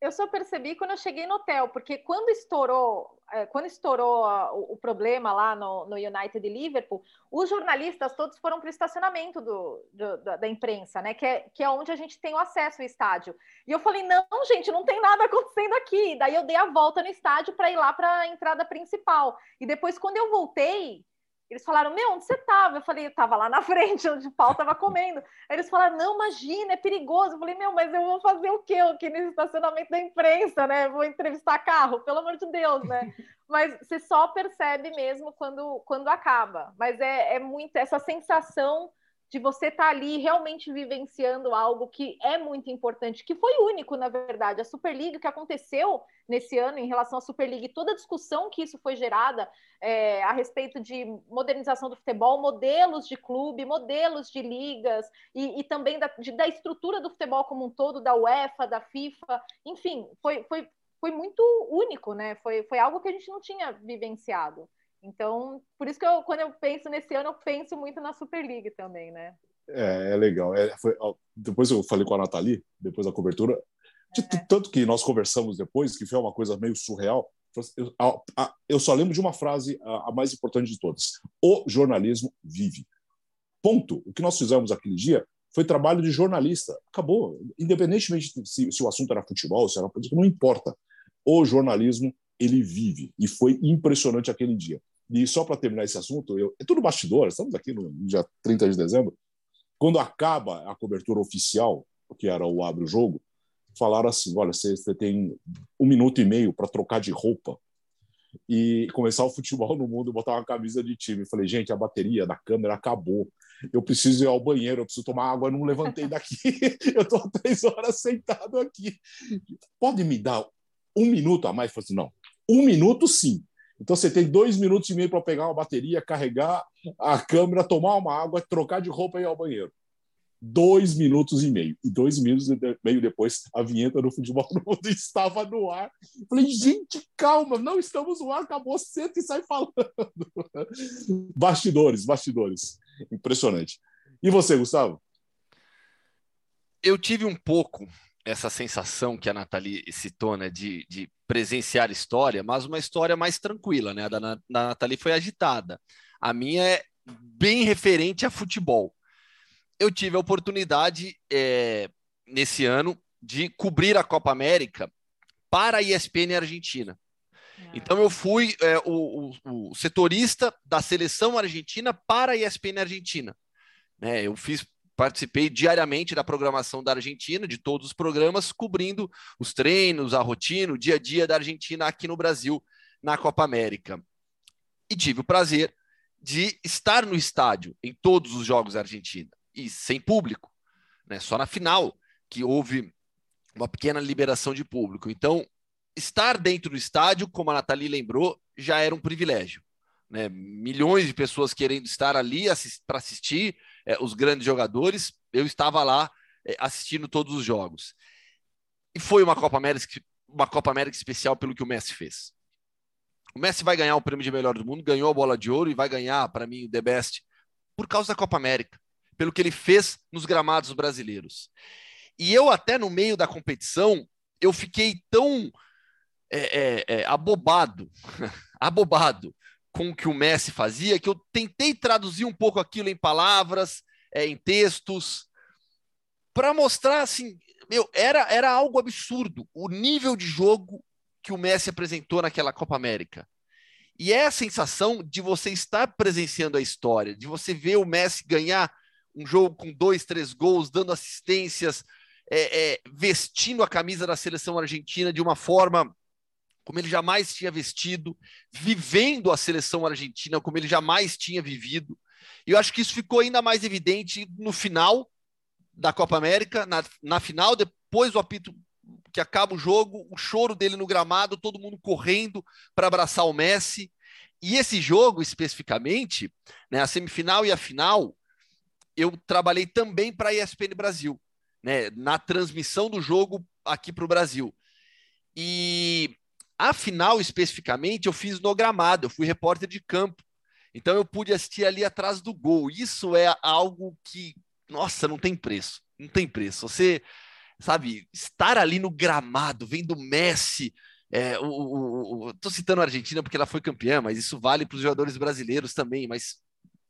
Eu só percebi quando eu cheguei no hotel, porque quando estourou, é, quando estourou o, problema lá no, no United Liverpool, os jornalistas todos foram para o estacionamento do, do, da imprensa, né? Que é, que é onde a gente tem o acesso ao estádio. E eu falei, não, gente, não tem nada acontecendo aqui. Daí eu dei a volta no estádio para ir lá para a entrada principal. E depois, quando eu voltei, eles falaram, meu, onde você estava? Eu falei, eu estava lá na frente, onde o pau estava comendo. Aí eles falaram, não, imagina, é perigoso. Eu falei, meu, mas eu vou fazer o quê aqui nesse estacionamento da imprensa, né? Vou entrevistar carro, pelo amor de Deus, né? Mas você só percebe mesmo quando, quando acaba. Mas é, é muito essa sensação de você estar tá ali realmente vivenciando algo que é muito importante, que foi único, na verdade. A Superliga, o que aconteceu nesse ano em relação à Superliga e toda a discussão que isso foi gerada é, a respeito de modernização do futebol, modelos de clube, modelos de ligas e, e também da, de, da estrutura do futebol como um todo, da UEFA, da FIFA, enfim, foi, foi, foi muito único, né? Foi, foi algo que a gente não tinha vivenciado. Então, por isso que eu, quando eu penso nesse ano, eu penso muito na Super League também, né? É, é legal. É, foi, depois eu falei com a Nathalie, depois da cobertura, de, é. tanto que nós conversamos depois, que foi uma coisa meio surreal. Eu, a, a, eu só lembro de uma frase, a, a, mais importante de todas: o jornalismo vive. Ponto. O que nós fizemos aquele dia foi trabalho de jornalista. Acabou. Independentemente se, se o assunto era futebol, se era política, não importa. O jornalismo, ele vive. E foi impressionante aquele dia. E só para terminar esse assunto, eu, é tudo bastidor, estamos aqui no dia 30 de dezembro. Quando acaba a cobertura oficial, que era o Abre o Jogo, falaram assim: olha, você, você tem um minuto e meio para trocar de roupa e começar o futebol no mundo, botar uma camisa de time. Eu falei, gente, a bateria da câmera acabou. Eu preciso ir ao banheiro, eu preciso tomar água, eu não levantei daqui. eu estou três horas sentado aqui. Pode me dar um minuto a mais? Eu falei assim, não, um minuto sim. Então você tem dois minutos e meio para pegar uma bateria, carregar a câmera, tomar uma água, trocar de roupa e ir ao banheiro. dois minutos e meio. E dois minutos e meio depois, a vinheta do Futebol no Mundo estava no ar. Falei, gente, calma, não estamos no ar, acabou, senta e sai falando. bastidores, bastidores. Impressionante. E você, Gustavo? Eu tive um pouco essa sensação que a Nathalie citou, né, de, de presenciar história, mas uma história mais tranquila, né? A da, da Nathalie foi agitada. A minha é bem referente a futebol eu tive a oportunidade é, nesse ano de cobrir a Copa América para a ESPN Argentina. Ah. Então eu fui é, o, o, o, setorista da seleção argentina para a ESPN Argentina. Né? Eu fiz, participei diariamente da programação da Argentina, de todos os programas, cobrindo os treinos, a rotina, o dia a dia da Argentina aqui no Brasil na Copa América. E tive o prazer de estar no estádio em todos os jogos da Argentina e sem público, né? Só na final que houve uma pequena liberação de público. Então, estar dentro do estádio, como a Nathalie lembrou, já era um privilégio. Né? Milhões de pessoas querendo estar ali assist para assistir é, os grandes jogadores. Eu estava lá é, assistindo todos os jogos. E foi uma Copa América, uma Copa América especial pelo que o Messi fez. O Messi vai ganhar o prêmio de melhor do mundo, ganhou a bola de ouro e vai ganhar, para mim, o The Best, por causa da Copa América pelo que ele fez nos gramados brasileiros. E eu até no meio da competição, eu fiquei tão é, é, é, abobado, abobado com o que o Messi fazia, que eu tentei traduzir um pouco aquilo em palavras, é, em textos, para mostrar assim, meu, era, era algo absurdo o nível de jogo que o Messi apresentou naquela Copa América. E é a sensação de você estar presenciando a história, de você ver o Messi ganhar um jogo com dois, três gols, dando assistências, é, é, vestindo a camisa da seleção argentina de uma forma como ele jamais tinha vestido, vivendo a seleção argentina como ele jamais tinha vivido. E eu acho que isso ficou ainda mais evidente no final da Copa América, na, na final, depois do apito que acaba o jogo, o choro dele no gramado, todo mundo correndo para abraçar o Messi. E esse jogo, especificamente, né, a semifinal e a final, eu trabalhei também para a ESPN Brasil, né, na transmissão do jogo aqui para o Brasil. E a final, especificamente, eu fiz no gramado, eu fui repórter de campo. Então eu pude assistir ali atrás do gol. Isso é algo que, nossa, não tem preço. Não tem preço. Você, sabe, estar ali no gramado, vendo Messi. É, o, o, o, tô citando a Argentina porque ela foi campeã, mas isso vale para os jogadores brasileiros também. Mas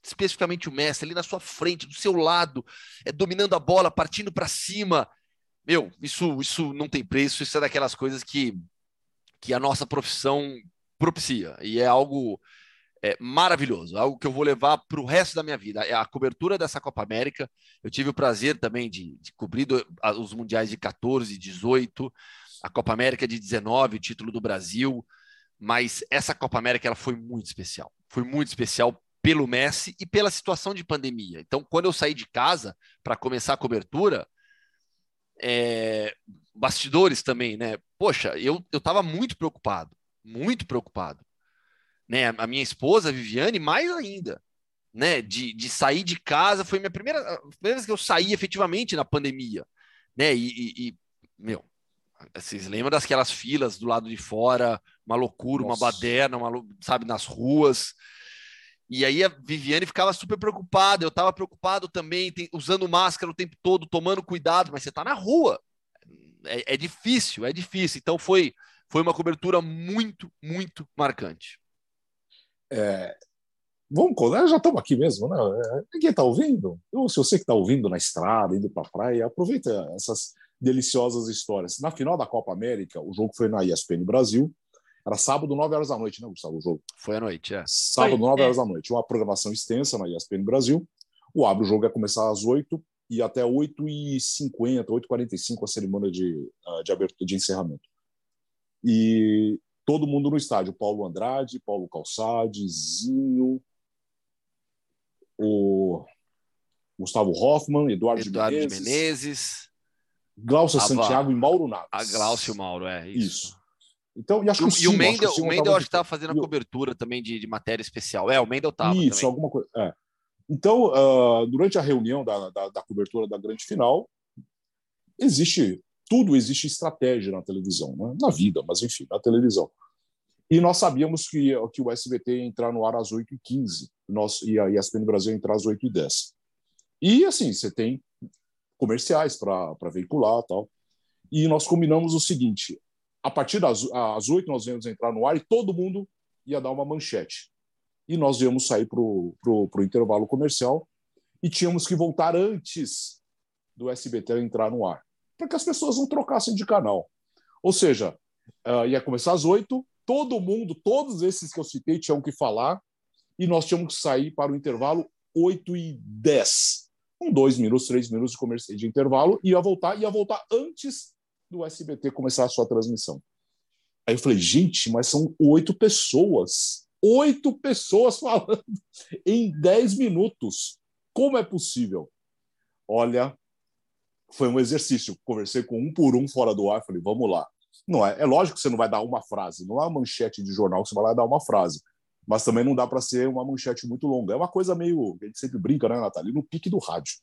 especificamente o Messi, ali na sua frente, do seu lado, é, dominando a bola, partindo para cima. Meu, isso, isso não tem preço, isso é daquelas coisas que, que a nossa profissão propicia. E é algo é, maravilhoso, algo que eu vou levar para o resto da minha vida. É a cobertura dessa Copa América, eu tive o prazer também de, de cobrir do, os mundiais de 14, 18, a Copa América de 19, o título do Brasil, mas essa Copa América ela foi muito especial. Foi muito especial pelo Messi e pela situação de pandemia. Então, quando eu saí de casa para começar a cobertura, é, bastidores também, né? Poxa, eu estava muito preocupado, muito preocupado. Né? A minha esposa, Viviane, mais ainda. Né? De, de sair de casa, foi minha primeira, primeira vez que eu saí efetivamente na pandemia. Né? E, e, e meu, vocês lembram daquelas filas do lado de fora, uma loucura, Nossa. uma baderna, uma, sabe, nas ruas. E aí a Viviane ficava super preocupada, eu estava preocupado também, tem, usando máscara o tempo todo, tomando cuidado, mas você está na rua. É, é, difícil, é difícil. Então foi, foi uma cobertura muito, muito marcante. É, vamos, né? já estamos aqui mesmo, né? É, ninguém está ouvindo? Ou se você que está ouvindo na estrada, indo para a praia, aproveita essas deliciosas histórias. Na final da Copa América, o jogo foi na ESPN Brasil, era sábado, 9 horas da noite, né, Gustavo? O jogo. Foi à noite, é. Sábado, Foi, 9 é. horas da noite. Uma programação extensa na ESPN Brasil. O abre o jogo ia começar às 8 e até 8h50, 8h45 a cerimônia de, ah, de abertura de encerramento. E todo mundo no estádio. Paulo Andrade, Paulo Calçade, Zinho, o Gustavo Hoffman, Eduardo, Eduardo de Menezes, Menezes Glaucia Santiago e Mauro Naves. A Glaucio Mauro, é isso. isso. Então, e acho que o, e o Mendel, o Mendel acho que estava fazendo a cobertura também de, de, matéria especial. É, o Mendel estava. Isso, também. alguma coisa. É. Então, uh, durante a reunião da, da, da, cobertura da grande final, existe tudo, existe estratégia na televisão, né? na vida, mas enfim, na televisão. E nós sabíamos que, que o SBT ia entrar no ar às 8h15 nós, e a ESPN Brasil ia entrar às 8h10. E assim, você tem comerciais para veicular tal. E nós combinamos o seguinte: a partir das às 8 nós íamos entrar no ar e todo mundo ia dar uma manchete e nós íamos sair para o intervalo comercial e tínhamos que voltar antes do SBT entrar no ar, para que as pessoas não trocassem de canal. Ou seja, uh, ia começar às oito, todo mundo, todos esses que eu citei tinham que falar, e nós tínhamos que sair para o intervalo 8 e 10. Com dois minutos, três minutos de, de intervalo, ia voltar, ia voltar antes do SBT começar a sua transmissão. Aí eu falei, gente, mas são oito pessoas oito pessoas falando em dez minutos. Como é possível? Olha, foi um exercício. Conversei com um por um fora do ar. Falei, vamos lá. Não é, é lógico que você não vai dar uma frase, não é uma manchete de jornal que você vai lá dar uma frase. Mas também não dá para ser uma manchete muito longa. É uma coisa meio. A gente sempre brinca, né, Natália? No pique do rádio.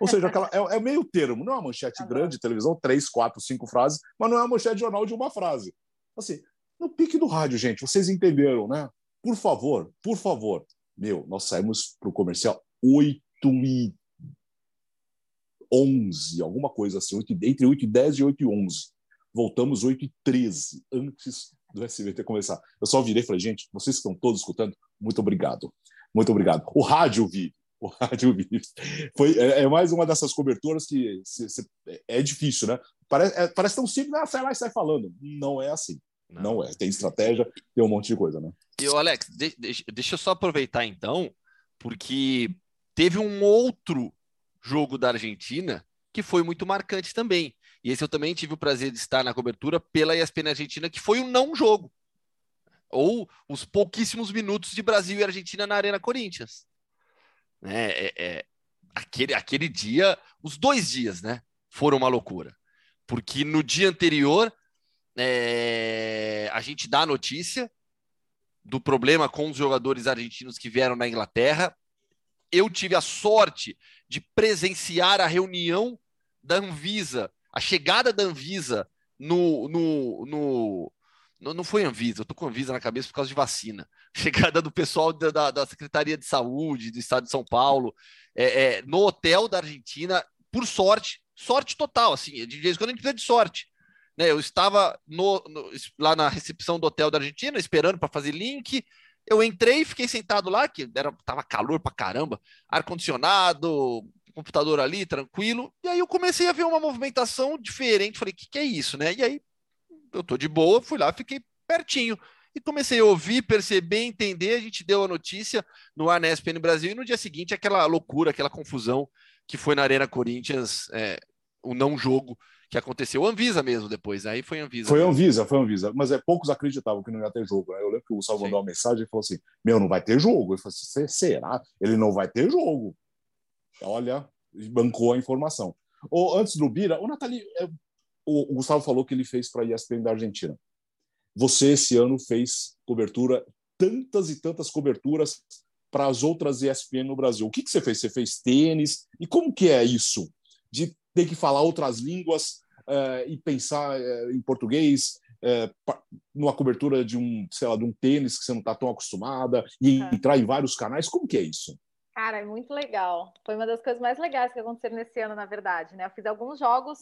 Ou seja, aquela, é, é meio termo. Não é uma manchete grande, televisão, três, quatro, cinco frases, mas não é uma manchete de jornal de uma frase. Assim, no pique do rádio, gente, vocês entenderam, né? Por favor, por favor. Meu, nós saímos para o comercial 8 e 11, alguma coisa assim, 8, entre 8 e 10 e 8 e 11. Voltamos 8 e 13, antes do SBT começar. Eu só virei e falei, gente, vocês estão todos escutando, muito obrigado. Muito obrigado. O rádio vive. O rádio vive. Foi, é, é mais uma dessas coberturas que se, se, é difícil, né? Parece, é, parece tão simples, ah, sai lá e sai falando. Não é assim. Não. Não é. Tem estratégia, tem um monte de coisa, né? E, Alex, de, de, deixa eu só aproveitar então, porque teve um outro jogo da Argentina que foi muito marcante também. E esse eu também tive o prazer de estar na cobertura pela ESPN Argentina, que foi um não jogo. Ou os pouquíssimos minutos de Brasil e Argentina na Arena Corinthians. Né? É, é, aquele, aquele dia, os dois dias, né? Foram uma loucura. Porque no dia anterior é, a gente dá a notícia do problema com os jogadores argentinos que vieram na Inglaterra. Eu tive a sorte de presenciar a reunião da Anvisa, a chegada da Anvisa no, no, no não, foi Anvisa, eu tô com Anvisa na cabeça por causa de vacina. Chegada do pessoal da, da, da Secretaria de Saúde do Estado de São Paulo, é, é, no hotel da Argentina, por sorte, sorte total, assim, de vez em quando a gente precisa de sorte. Né? Eu estava no, no, lá na recepção do hotel da Argentina, esperando para fazer link. Eu entrei, fiquei sentado lá, que era, tava calor pra caramba, ar-condicionado, computador ali, tranquilo. E aí eu comecei a ver uma movimentação diferente. Falei, o que, que é isso, né? E aí eu tô de boa, fui lá, fiquei pertinho. E comecei a ouvir, perceber, entender. A gente deu a notícia no ar na ESPN Brasil e no dia seguinte aquela loucura, aquela confusão que foi na Arena Corinthians, é, o não jogo que aconteceu. Anvisa mesmo depois, aí foi Anvisa. Foi Anvisa, foi Anvisa. Mas é, poucos acreditavam que não ia ter jogo. Né? Eu lembro que o Salvo mandou uma mensagem e falou assim: Meu, não vai ter jogo. Eu falei assim: será? Ele não vai ter jogo. Olha, bancou a informação. Ou antes do Bira, o Nathalie, é, o, o Gustavo falou que ele fez para a ESPN da Argentina. Você, esse ano, fez cobertura, tantas e tantas coberturas para as outras ESPN no Brasil. O que, que você fez? Você fez tênis? E como que é isso? De ter que falar outras línguas uh, e pensar uh, em português uh, numa cobertura de um, sei lá, de um tênis que você não está tão acostumada e é. entrar em vários canais. Como que é isso? Cara, é muito legal. Foi uma das coisas mais legais que aconteceram nesse ano, na verdade. Né? Eu fiz alguns jogos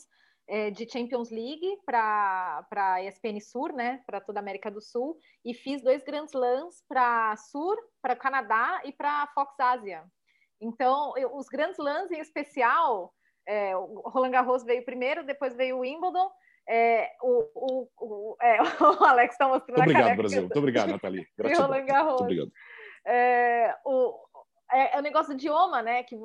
de Champions League para a ESPN Sur, né, para toda a América do Sul, e fiz dois Grand Slams para Sur, para Canadá e para Fox Ásia. Então, eu, os Grand Slams em especial, é, o Roland Garros veio primeiro, depois veio o Wimbledon. É, o, o, o, é, o, Alex está mostrando Muito obrigado, Brasil. Muito obrigado, Nathalie. Gratidão. Roland Garros. Muito obrigado. É, o, é, é o negócio do idioma, né? Que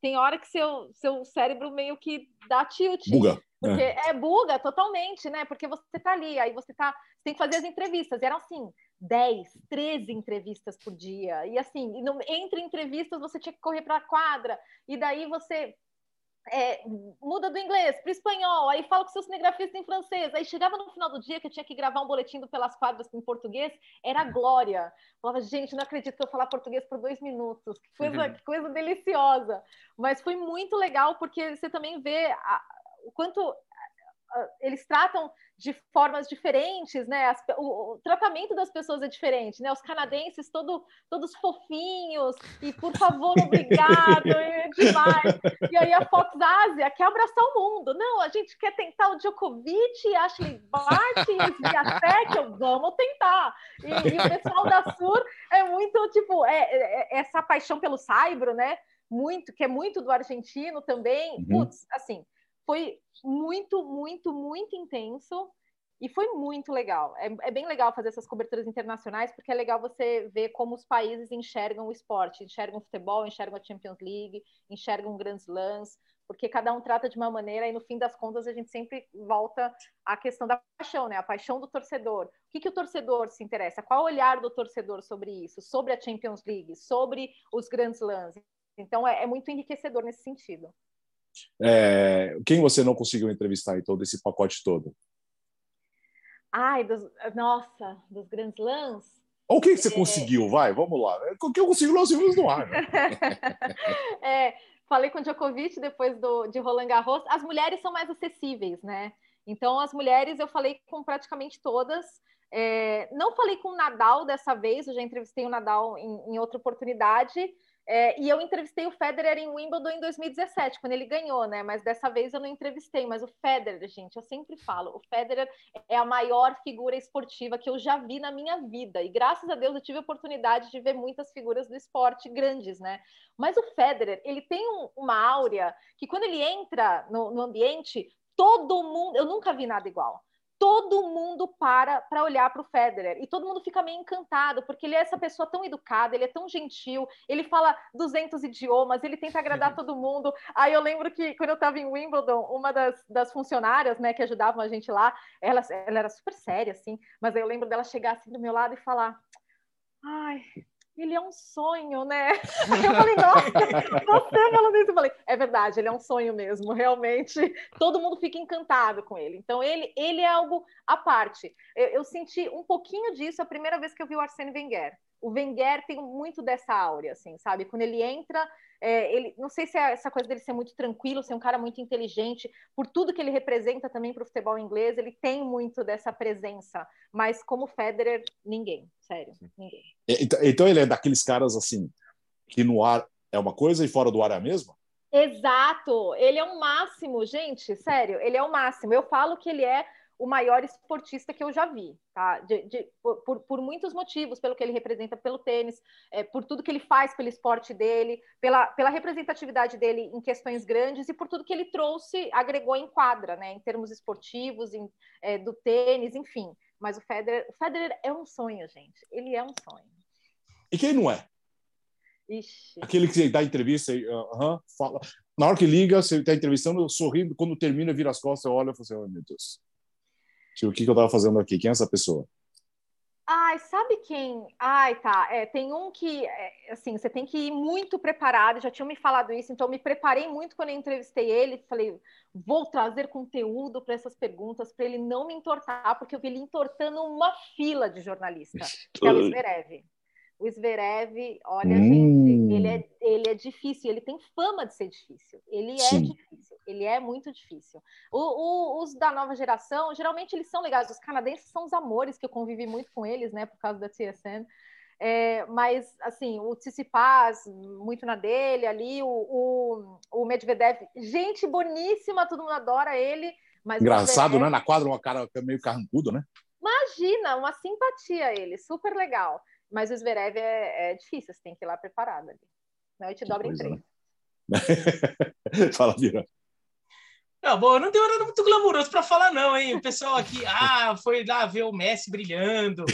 tem hora que seu, seu cérebro meio que dá tilt. Buga. Porque é. é buga totalmente, né? Porque você tá ali, aí você tá. Você tem que fazer as entrevistas. E eram assim, 10, 13 entrevistas por dia. E assim, entre entrevistas você tinha que correr para a quadra. E daí você é, muda do inglês para o espanhol, aí fala com seus cinegrafistas em francês. Aí chegava no final do dia que eu tinha que gravar um boletim do Pelas Quadras em português, era glória. falava, gente, não acredito que eu falar português por dois minutos, que coisa, uhum. que coisa deliciosa. Mas foi muito legal porque você também vê a, o quanto eles tratam de formas diferentes, né? As, o, o, tratamento das pessoas é diferente, né? Os canadenses todo, todos fofinhos e por favor, obrigado, é demais. E aí a Fox Ásia quer abraçar o mundo. Não, a gente quer tentar o Djokovic, Ashley Barty, Sviatek, vamos tentar. E, e, o pessoal da Sur é muito tipo é, é, é, essa paixão pelo saibro, né? Muito, que é muito do argentino também. Uhum. Putz, assim foi muito, muito, muito intenso e foi muito legal. É, é, bem legal fazer essas coberturas internacionais, porque é legal você ver como os países enxergam o esporte, enxergam o futebol, enxergam a Champions League, enxergam grandes lãs, porque cada um trata de uma maneira e no fim das contas a gente sempre volta à questão da paixão, né? A paixão do torcedor. O que, que o torcedor se interessa? Qual o olhar do torcedor sobre isso? Sobre a Champions League? Sobre os grandes lãs? Então é, é muito enriquecedor nesse sentido. É, quem você não conseguiu entrevistar em todo esse pacote todo? Ai, dos, nossa, dos grandes lãs? Ou quem você é... conseguiu? Vai, vamos lá. O que eu consigo, nós vimos no ar. Né? é, falei com o Djokovic depois do, de Roland Garros. As mulheres são mais acessíveis, né? Então, as mulheres eu falei com praticamente todas. É, não falei com o Nadal dessa vez, eu já entrevistei o Nadal em, em outra oportunidade, é, e eu entrevistei o Federer em Wimbledon em 2017, quando ele ganhou, né? Mas dessa vez eu não entrevistei. Mas o Federer, gente, eu sempre falo, o Federer é a maior figura esportiva que eu já vi na minha vida. E graças a Deus eu tive a oportunidade de ver muitas figuras do esporte grandes, né? Mas o Federer, ele tem um, uma áurea que quando ele entra no, no ambiente, todo mundo. Eu nunca vi nada igual todo mundo para para olhar para o Federer e todo mundo fica meio encantado porque ele é essa pessoa tão educada, ele é tão gentil, ele fala 200 idiomas, ele tenta agradar todo mundo. Aí eu lembro que quando eu estava em Wimbledon, uma das, das funcionárias, né, que ajudavam a gente lá, ela, ela era super séria assim, mas aí eu lembro dela chegar assim do meu lado e falar: "Ai, ele é um sonho, né? Eu falei, nossa, você falando isso, eu falei, é verdade, ele é um sonho mesmo, realmente. Todo mundo fica encantado com ele. Então, ele, ele é algo à parte. Eu, eu senti um pouquinho disso a primeira vez que eu vi o Arsene Wenger. O Wenger tem muito dessa áurea, assim, sabe? Quando ele entra, é, ele, não sei se é essa coisa dele ser muito tranquilo, ser um cara muito inteligente, por tudo que ele representa também para o futebol inglês, ele tem muito dessa presença. Mas como Federer, ninguém, sério, ninguém. Então, então ele é daqueles caras assim que no ar é uma coisa e fora do ar é a mesma? Exato, ele é o máximo, gente, sério, ele é o máximo. Eu falo que ele é o maior esportista que eu já vi, tá? De, de, por, por, muitos motivos, pelo que ele representa pelo tênis, é, por tudo que ele faz pelo esporte dele, pela, pela representatividade dele em questões grandes e por tudo que ele trouxe, agregou em quadra, né? Em termos esportivos, em, é, do tênis, enfim. Mas o Federer, o Federer é um sonho, gente. Ele é um sonho. E quem não é? Ixi. Aquele que dá entrevista, uh, uh, fala. Na hora que liga, você está entrevistando, sorrindo, quando termina, vira as costas, olha e fala assim: oh, meu Deus. Tipo, o que, que eu estava fazendo aqui? Quem é essa pessoa? Ai, sabe quem? Ai, tá. É, tem um que, é, assim, você tem que ir muito preparado. Já tinham me falado isso, então me preparei muito quando eu entrevistei ele. Falei, vou trazer conteúdo para essas perguntas, para ele não me entortar, porque eu vi ele entortando uma fila de jornalistas. Que é o Zverev. O Zverev, olha, hum. gente, ele é, ele é difícil, ele tem fama de ser difícil. Ele é Sim. difícil, ele é muito difícil. O, o, os da nova geração, geralmente eles são legais. Os canadenses são os amores, que eu convivi muito com eles, né, por causa da TSN. É, mas, assim, o Tsitsipas, muito na dele ali, o, o, o Medvedev, gente boníssima, todo mundo adora ele. Mas Engraçado, né? Na quadra, uma cara meio carrancudo, né? Imagina, uma simpatia ele, super legal. Mas o Zverev é, é difícil, você tem que ir lá preparado ali. Não, eu te dobro em três. Né? Fala, Vira. Não, bom, não tem nada muito glamouroso para falar, não, hein? O pessoal aqui, ah, foi lá ver o Messi brilhando,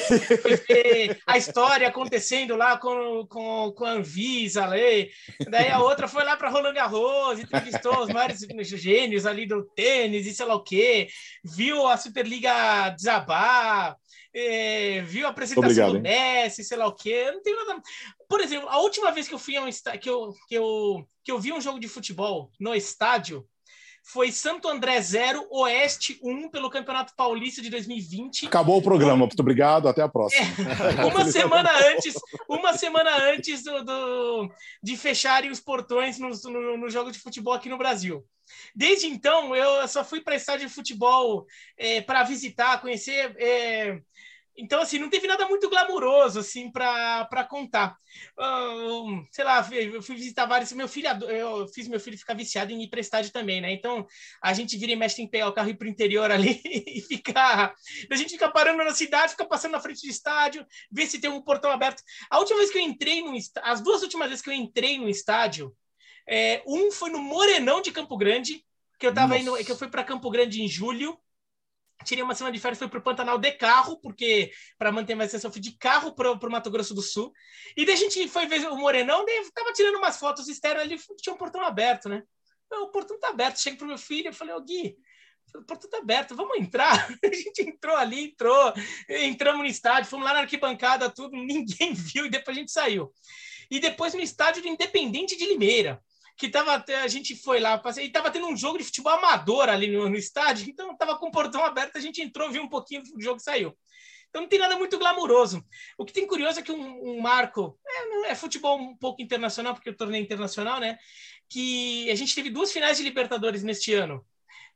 foi ver a história acontecendo lá com, com, com a Anvisa, ali. Daí a outra foi lá para Roland Garros, entrevistou os maiores gênios ali do tênis e sei lá o quê, viu a Superliga desabar, é, viu a apresentação Obrigado, do Messi, sei lá o quê. Não tem nada. Por exemplo, a última vez que eu fui a um que eu, que eu, que eu vi um jogo de futebol no estádio foi Santo André 0, Oeste 1 pelo Campeonato Paulista de 2020. Acabou o programa, muito obrigado, até a próxima. É, uma semana antes, uma semana antes do, do de fecharem os portões no, no, no, jogo de futebol aqui no Brasil. Desde então, eu só fui para estádio de futebol é, para visitar, conhecer é, então, assim, não teve nada muito glamuroso, assim, para contar. Uh, sei lá, eu fui visitar vários. Meu filho, eu fiz meu filho ficar viciado em ir para estádio também, né? Então, a gente vira e mexe em pegar o carro e ir para o interior ali e ficar. A gente fica parando na cidade, fica passando na frente do estádio, ver se tem um portão aberto. A última vez que eu entrei no As duas últimas vezes que eu entrei no estádio, é, um foi no Morenão de Campo Grande, que eu tava Nossa. indo, que eu fui para Campo Grande em julho tirei uma semana de férias, fui para o Pantanal de carro, porque para manter mais atenção, fui de carro para o Mato Grosso do Sul. E daí a gente foi ver o Morenão, daí tava tirando umas fotos externas ali, tinha um portão aberto, né? O portão tá aberto. Chego pro meu filho, eu falei, ô Gui, o portão tá aberto, vamos entrar. A gente entrou ali, entrou, entramos no estádio, fomos lá na arquibancada, tudo, ninguém viu, e depois a gente saiu. E depois no estádio do Independente de Limeira que tava, a gente foi lá, e tava tendo um jogo de futebol amador ali no, no estádio, então tava com o portão aberto, a gente entrou, viu um pouquinho do jogo saiu. Então não tem nada muito glamuroso. O que tem curioso é que um, um marco, é, é, futebol um pouco internacional, porque o torneio internacional, né? Que a gente teve duas finais de Libertadores neste ano.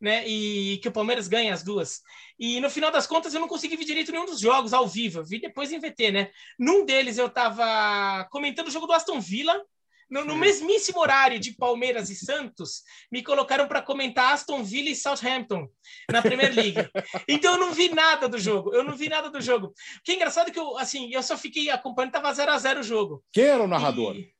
Né, e que o Palmeiras ganha as duas. E no final das contas eu não consegui ver direito nenhum dos jogos ao vivo, eu vi depois em VT, né? Num deles eu estava comentando o jogo do Aston Villa, no, no mesmíssimo horário de Palmeiras e Santos, me colocaram para comentar Aston Villa e Southampton na Premier League. Então eu não vi nada do jogo. Eu não vi nada do jogo. O que é engraçado é que eu, assim, eu só fiquei acompanhando, tava 0 a 0 o jogo. Quem era o narrador? E...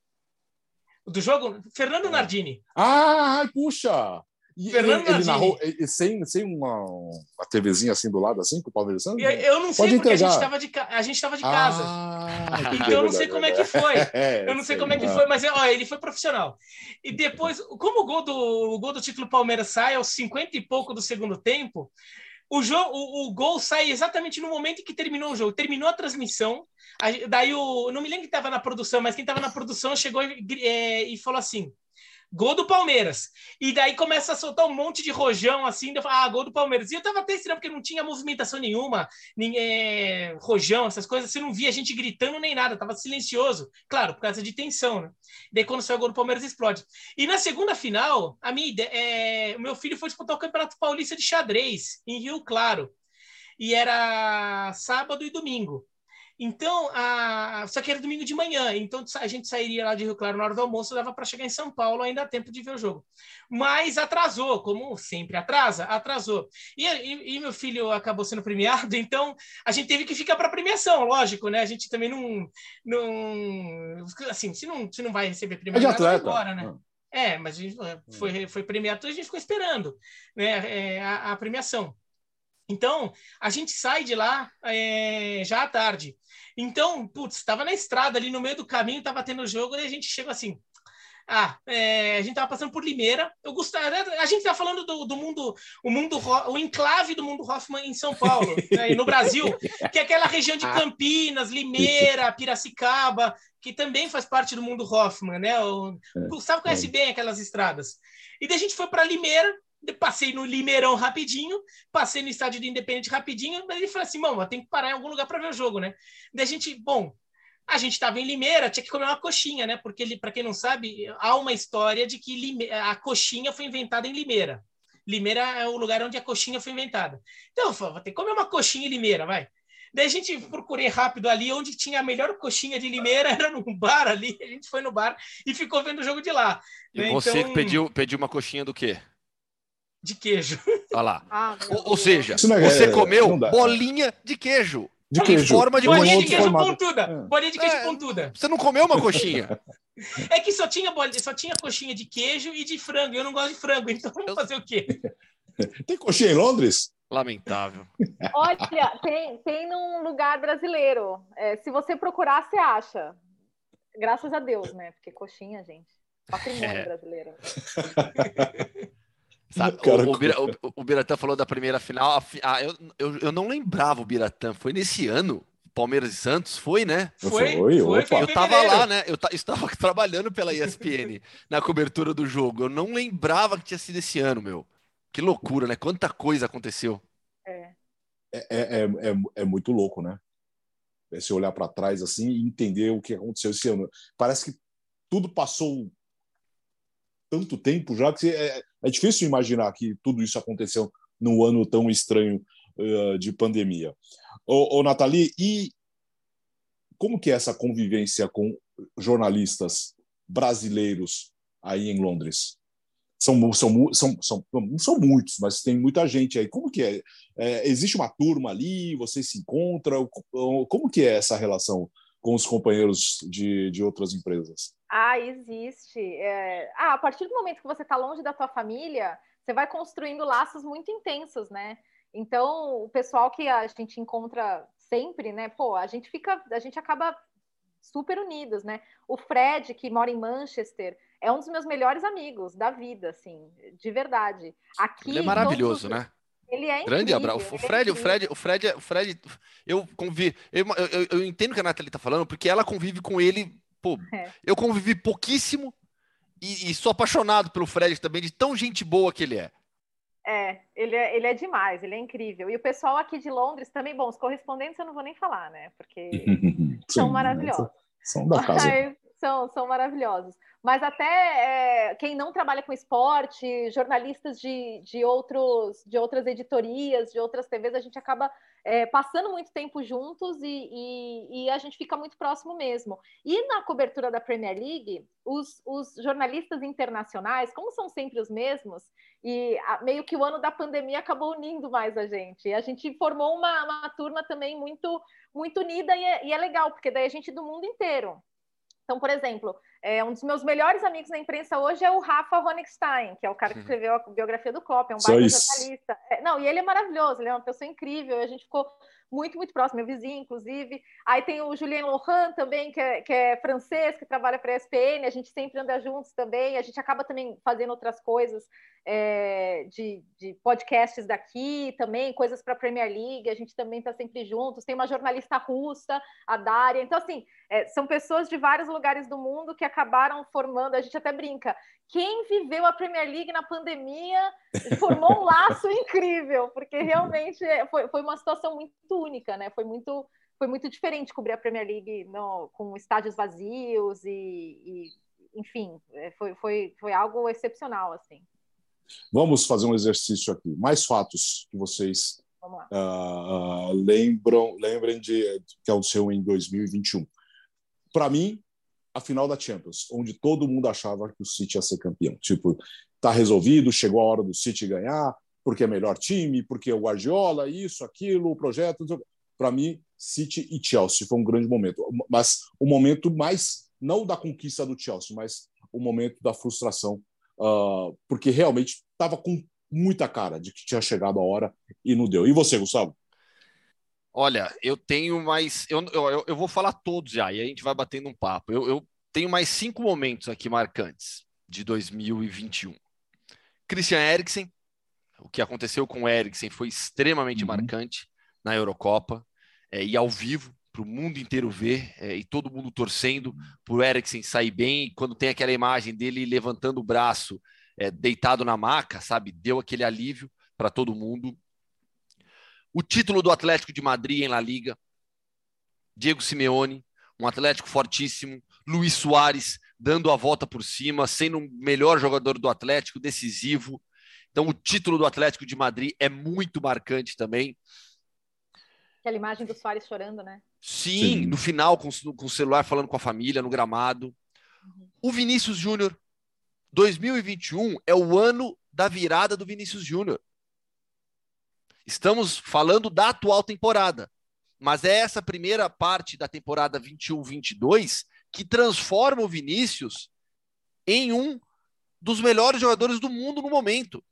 Do jogo? Fernando é. Nardini. Ah, puxa! E Fernando ele, ele narrou e, sem, sem uma, uma TVzinha assim do lado, assim, com o Palmeiras Eu, eu não sei, Pode porque entregar. a gente estava de, a gente tava de casa. Ah, então eu não sei como é que foi. É, eu não sei, sei como é que foi, mas ó, ele foi profissional. E depois, como o gol do, o gol do título Palmeiras sai aos 50 e pouco do segundo tempo, o, jogo, o, o, gol sai exatamente no momento em que terminou o jogo. Terminou a transmissão. A, daí o. Não me lembro quem estava na produção, mas quem estava na produção chegou e, é, e falou assim: Gol do Palmeiras. E daí começa a soltar um monte de rojão assim, eu falo, ah, gol do Palmeiras. E eu tava até estranho, porque não tinha movimentação nenhuma, nem, é, rojão, essas coisas, você não via gente gritando nem nada, tava silencioso. Claro, por causa de tensão, né? Daí quando saiu o gol do Palmeiras, explode. E na segunda final, a minha ideia, é, o meu filho foi disputar o Campeonato Paulista de Xadrez, em Rio Claro. E era sábado e domingo. Então, a... só que era domingo de manhã, então a gente sairia lá de Rio Claro na hora do almoço, dava para chegar em São Paulo, ainda há tempo de ver o jogo. Mas atrasou, como sempre atrasa, atrasou. E, e, e meu filho acabou sendo premiado, então a gente teve que ficar para premiação, lógico, né? A gente também não. não assim, se não, se não vai receber premiação, é agora, né? É, mas a gente foi, foi premiado, a gente ficou esperando né, é, a, a premiação. Então, a gente sai de lá é, já à tarde. Então, putz, estava na estrada ali no meio do caminho, estava tendo jogo, e a gente chegou assim. Ah, é, a gente estava passando por Limeira. Eu gostava, a gente está falando do, do, mundo, o mundo, o enclave do mundo Hoffman em São Paulo, né, no Brasil, que é aquela região de ah. Campinas, Limeira, Piracicaba, que também faz parte do mundo Hoffman, né? O, o Gustavo conhece bem aquelas estradas. E daí a gente foi para Limeira, passei no Limeirão rapidinho, passei no estádio do Independente rapidinho, mas ele falou assim, mano, tem que parar em algum lugar para ver o jogo, né? Daí a gente, bom, a gente estava em Limeira, tinha que comer uma coxinha, né? Porque, para quem não sabe, há uma história de que Lime... a coxinha foi inventada em Limeira. Limeira é o lugar onde a coxinha foi inventada. Então, eu falei, vou ter que comer uma coxinha em Limeira, vai. Daí a gente procurei rápido ali, onde tinha a melhor coxinha de Limeira, era num bar ali. A gente foi no bar e ficou vendo o jogo de lá. E né? você então... pediu, pediu uma coxinha do quê? De queijo. Olha lá. Ah, ou, ou, seja, é, você comeu bolinha de queijo. De queijo. Em forma de bolinha de queijo formato. pontuda. É. Bolinha de queijo é, pontuda. Você não comeu uma coxinha? É que só tinha, bolinha, só tinha coxinha de queijo e de frango. Eu não gosto de frango, então vamos fazer o quê? Tem coxinha em Londres? Lamentável. Olha, tem, tem num lugar brasileiro. É, se você procurar, você acha. Graças a Deus, né? Porque coxinha, gente. Patrimônio é. brasileiro. Sabe, Cara, o, o, o, o, Biratã falou da primeira final. Ah, eu, eu, eu não lembrava o Biratã. Foi nesse ano, Palmeiras e Santos? Foi, né? Foi, foi. foi eu tava lá, né? Eu estava trabalhando pela ESPN na cobertura do jogo. Eu não lembrava que tinha sido esse ano, meu. Que loucura, né? Quanta coisa aconteceu. É. É, é, é, é muito louco, né? É se olhar para trás assim e entender o que aconteceu esse ano. Parece que tudo passou tanto tempo já que é, é difícil imaginar que tudo isso aconteceu num ano tão estranho uh, de pandemia. Ô, Nathalie, e como que é essa convivência com jornalistas brasileiros aí em Londres? São, são, são, são, não são muitos, mas tem muita gente aí. Como que é? é existe uma turma ali? Vocês se encontram? Como que é essa relação com os companheiros de, de outras empresas? Ah, existe. É... Ah, a partir do momento que você está longe da tua família, você vai construindo laços muito intensos, né? Então, o pessoal que a gente encontra sempre, né? Pô, a gente fica, a gente acaba super unidos, né? O Fred, que mora em Manchester, é um dos meus melhores amigos da vida, assim, de verdade. Aqui, ele é maravilhoso, todos... né? Ele é Grande abraço. O Fred, é o Fred, o Fred, o Fred, eu convivi, eu, eu, eu entendo o que a Nathalie tá falando, porque ela convive com ele, pô, é. eu convivi pouquíssimo e, e, sou apaixonado pelo Fred também, de tão gente boa que ele é. É ele, é, ele é demais, ele é incrível. E o pessoal aqui de Londres também, bom, os correspondentes eu não vou nem falar, né? Porque são maravilhosos. São da casa. São, são maravilhosos. Mas até é, quem não trabalha com esporte, jornalistas de, de, outros, de outras editorias, de outras TVs, a gente acaba é, passando muito tempo juntos e, e, e, a gente fica muito próximo mesmo. E na cobertura da Premier League, os, os jornalistas internacionais, como são sempre os mesmos, e a, meio que o ano da pandemia acabou unindo mais a gente. A gente formou uma, uma turma também muito, muito unida e é, e é legal, porque daí a gente é do mundo inteiro. Então, por exemplo, é, um dos meus melhores amigos na imprensa hoje é o Rafa Honigstein, que é o cara que uhum. escreveu a biografia do Klopp, é um baita jornalista. É, não, e ele é maravilhoso, ele é uma pessoa incrível, a gente ficou muito, muito próximo, meu vizinho, inclusive. Aí tem o Julien Lohan também, que é, que é francês, que trabalha para a ESPN, a gente sempre anda juntos também, a gente acaba também fazendo outras coisas é, de, de, podcasts daqui também, coisas para a Premier League, a gente também está sempre juntos. Tem uma jornalista russa, a Daria. Então, assim, é, são pessoas de vários lugares do mundo que acabaram formando, a gente até brinca, quem viveu a Premier League na pandemia formou um laço incrível, porque realmente foi, foi uma situação muito única, né? Foi muito, foi muito diferente cobrir a Premier League no, com estádios vazios e, e enfim, é, foi, foi, foi algo excepcional, assim. Vamos fazer um exercício aqui. Mais fatos que vocês uh, lembram, lembrem de que aconteceu em 2021. Para mim, a final da Champions, onde todo mundo achava que o City ia ser campeão. Tipo, tá resolvido, chegou a hora do City ganhar, porque é melhor time, porque o Guardiola, isso, aquilo, o projeto. Para mim, City e Chelsea foi um grande momento. Mas o momento mais, não da conquista do Chelsea, mas o momento da frustração uh, porque realmente estava com muita cara de que tinha chegado a hora e não deu. E você, Gustavo? Olha, eu tenho mais. Eu, eu, eu vou falar todos já, e a gente vai batendo um papo. Eu, eu tenho mais cinco momentos aqui marcantes de 2021. Christian Eriksen, o que aconteceu com o Eriksen foi extremamente uhum. marcante na Eurocopa é, e ao vivo para o mundo inteiro ver é, e todo mundo torcendo para o Eriksen sair bem. quando tem aquela imagem dele levantando o braço, é, deitado na maca, sabe? Deu aquele alívio para todo mundo. O título do Atlético de Madrid em La Liga. Diego Simeone, um Atlético fortíssimo. Luiz Soares dando a volta por cima, sendo o melhor jogador do Atlético, decisivo. Então, o título do Atlético de Madrid é muito marcante também. Aquela imagem do Soares chorando, né? Sim, Sim. no final, com, com, o celular falando com a família, no gramado. Uhum. O Vinícius Júnior, 2021 é o ano da virada do Vinícius Júnior. Estamos falando da atual temporada, mas é essa primeira parte da temporada 21-22 que transforma o Vinícius em um dos melhores jogadores do mundo no momento.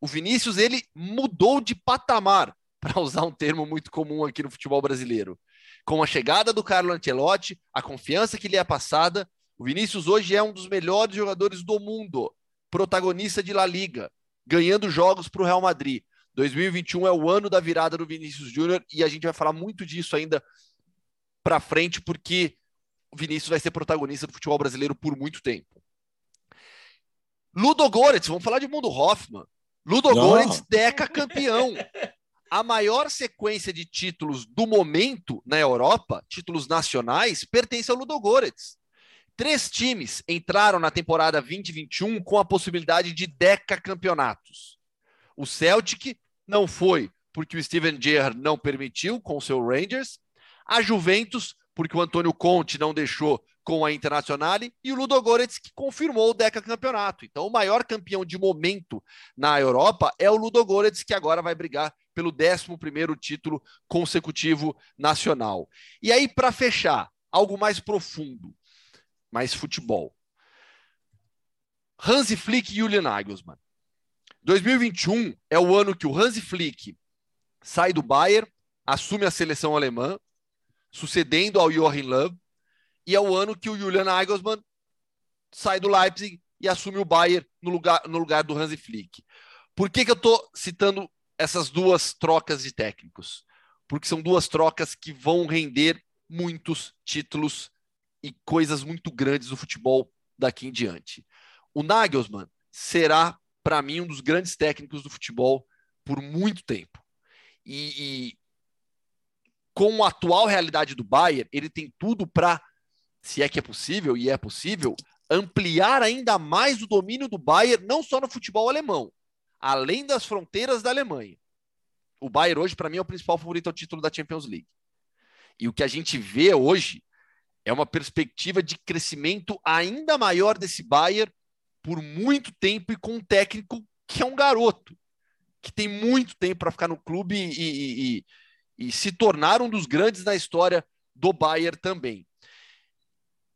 o Vinícius ele mudou de patamar, para usar um termo muito comum aqui no futebol brasileiro. Com a chegada do Carlo Ancelotti, a confiança que lhe é passada, o Vinícius hoje é um dos melhores jogadores do mundo, protagonista de La Liga, ganhando jogos para o Real Madrid. 2021 é o ano da virada do Vinícius Júnior e a gente vai falar muito disso ainda para frente, porque o Vinícius vai ser protagonista do futebol brasileiro por muito tempo. Ludo Goretz, vamos falar de Mundo Hoffman. Ludo Goretz, deca campeão. A maior sequência de títulos do momento na Europa, títulos nacionais, pertence ao Ludo Goretz. Três times entraram na temporada 2021 com a possibilidade de deca campeonatos. O Celtic não foi porque o Steven Gerrard não permitiu com o seu Rangers. A Juventus, porque o Antônio Conte não deixou com a Internacional e o Ludogorets que confirmou o Deca Campeonato. Então, o maior campeão de momento na Europa é o Ludogorets, que agora vai brigar pelo 11º título consecutivo nacional. E aí, para fechar, algo mais profundo, mais futebol. Hansi Flick e Julian Nagelsmann. 2021 é o ano que o Hansi Flick sai do Bayern, assume a seleção alemã, sucedendo ao Joachim Löw, e é o ano que o Julian Nagelsmann sai do Leipzig e assume o Bayern no lugar, no lugar do Hansi Flick. Por que, que eu estou citando essas duas trocas de técnicos? Porque são duas trocas que vão render muitos títulos e coisas muito grandes do futebol daqui em diante. O Nagelsmann será, para mim, um dos grandes técnicos do futebol por muito tempo. E, e com a atual realidade do Bayern, ele tem tudo para se é que é possível, e é possível, ampliar ainda mais o domínio do Bayern, não só no futebol alemão, além das fronteiras da Alemanha. O Bayern hoje, para mim, é o principal favorito ao título da Champions League. E o que a gente vê hoje é uma perspectiva de crescimento ainda maior desse Bayern por muito tempo e com um técnico que é um garoto, que tem muito tempo para ficar no clube e, e, e, e se tornar um dos grandes na história do Bayern também.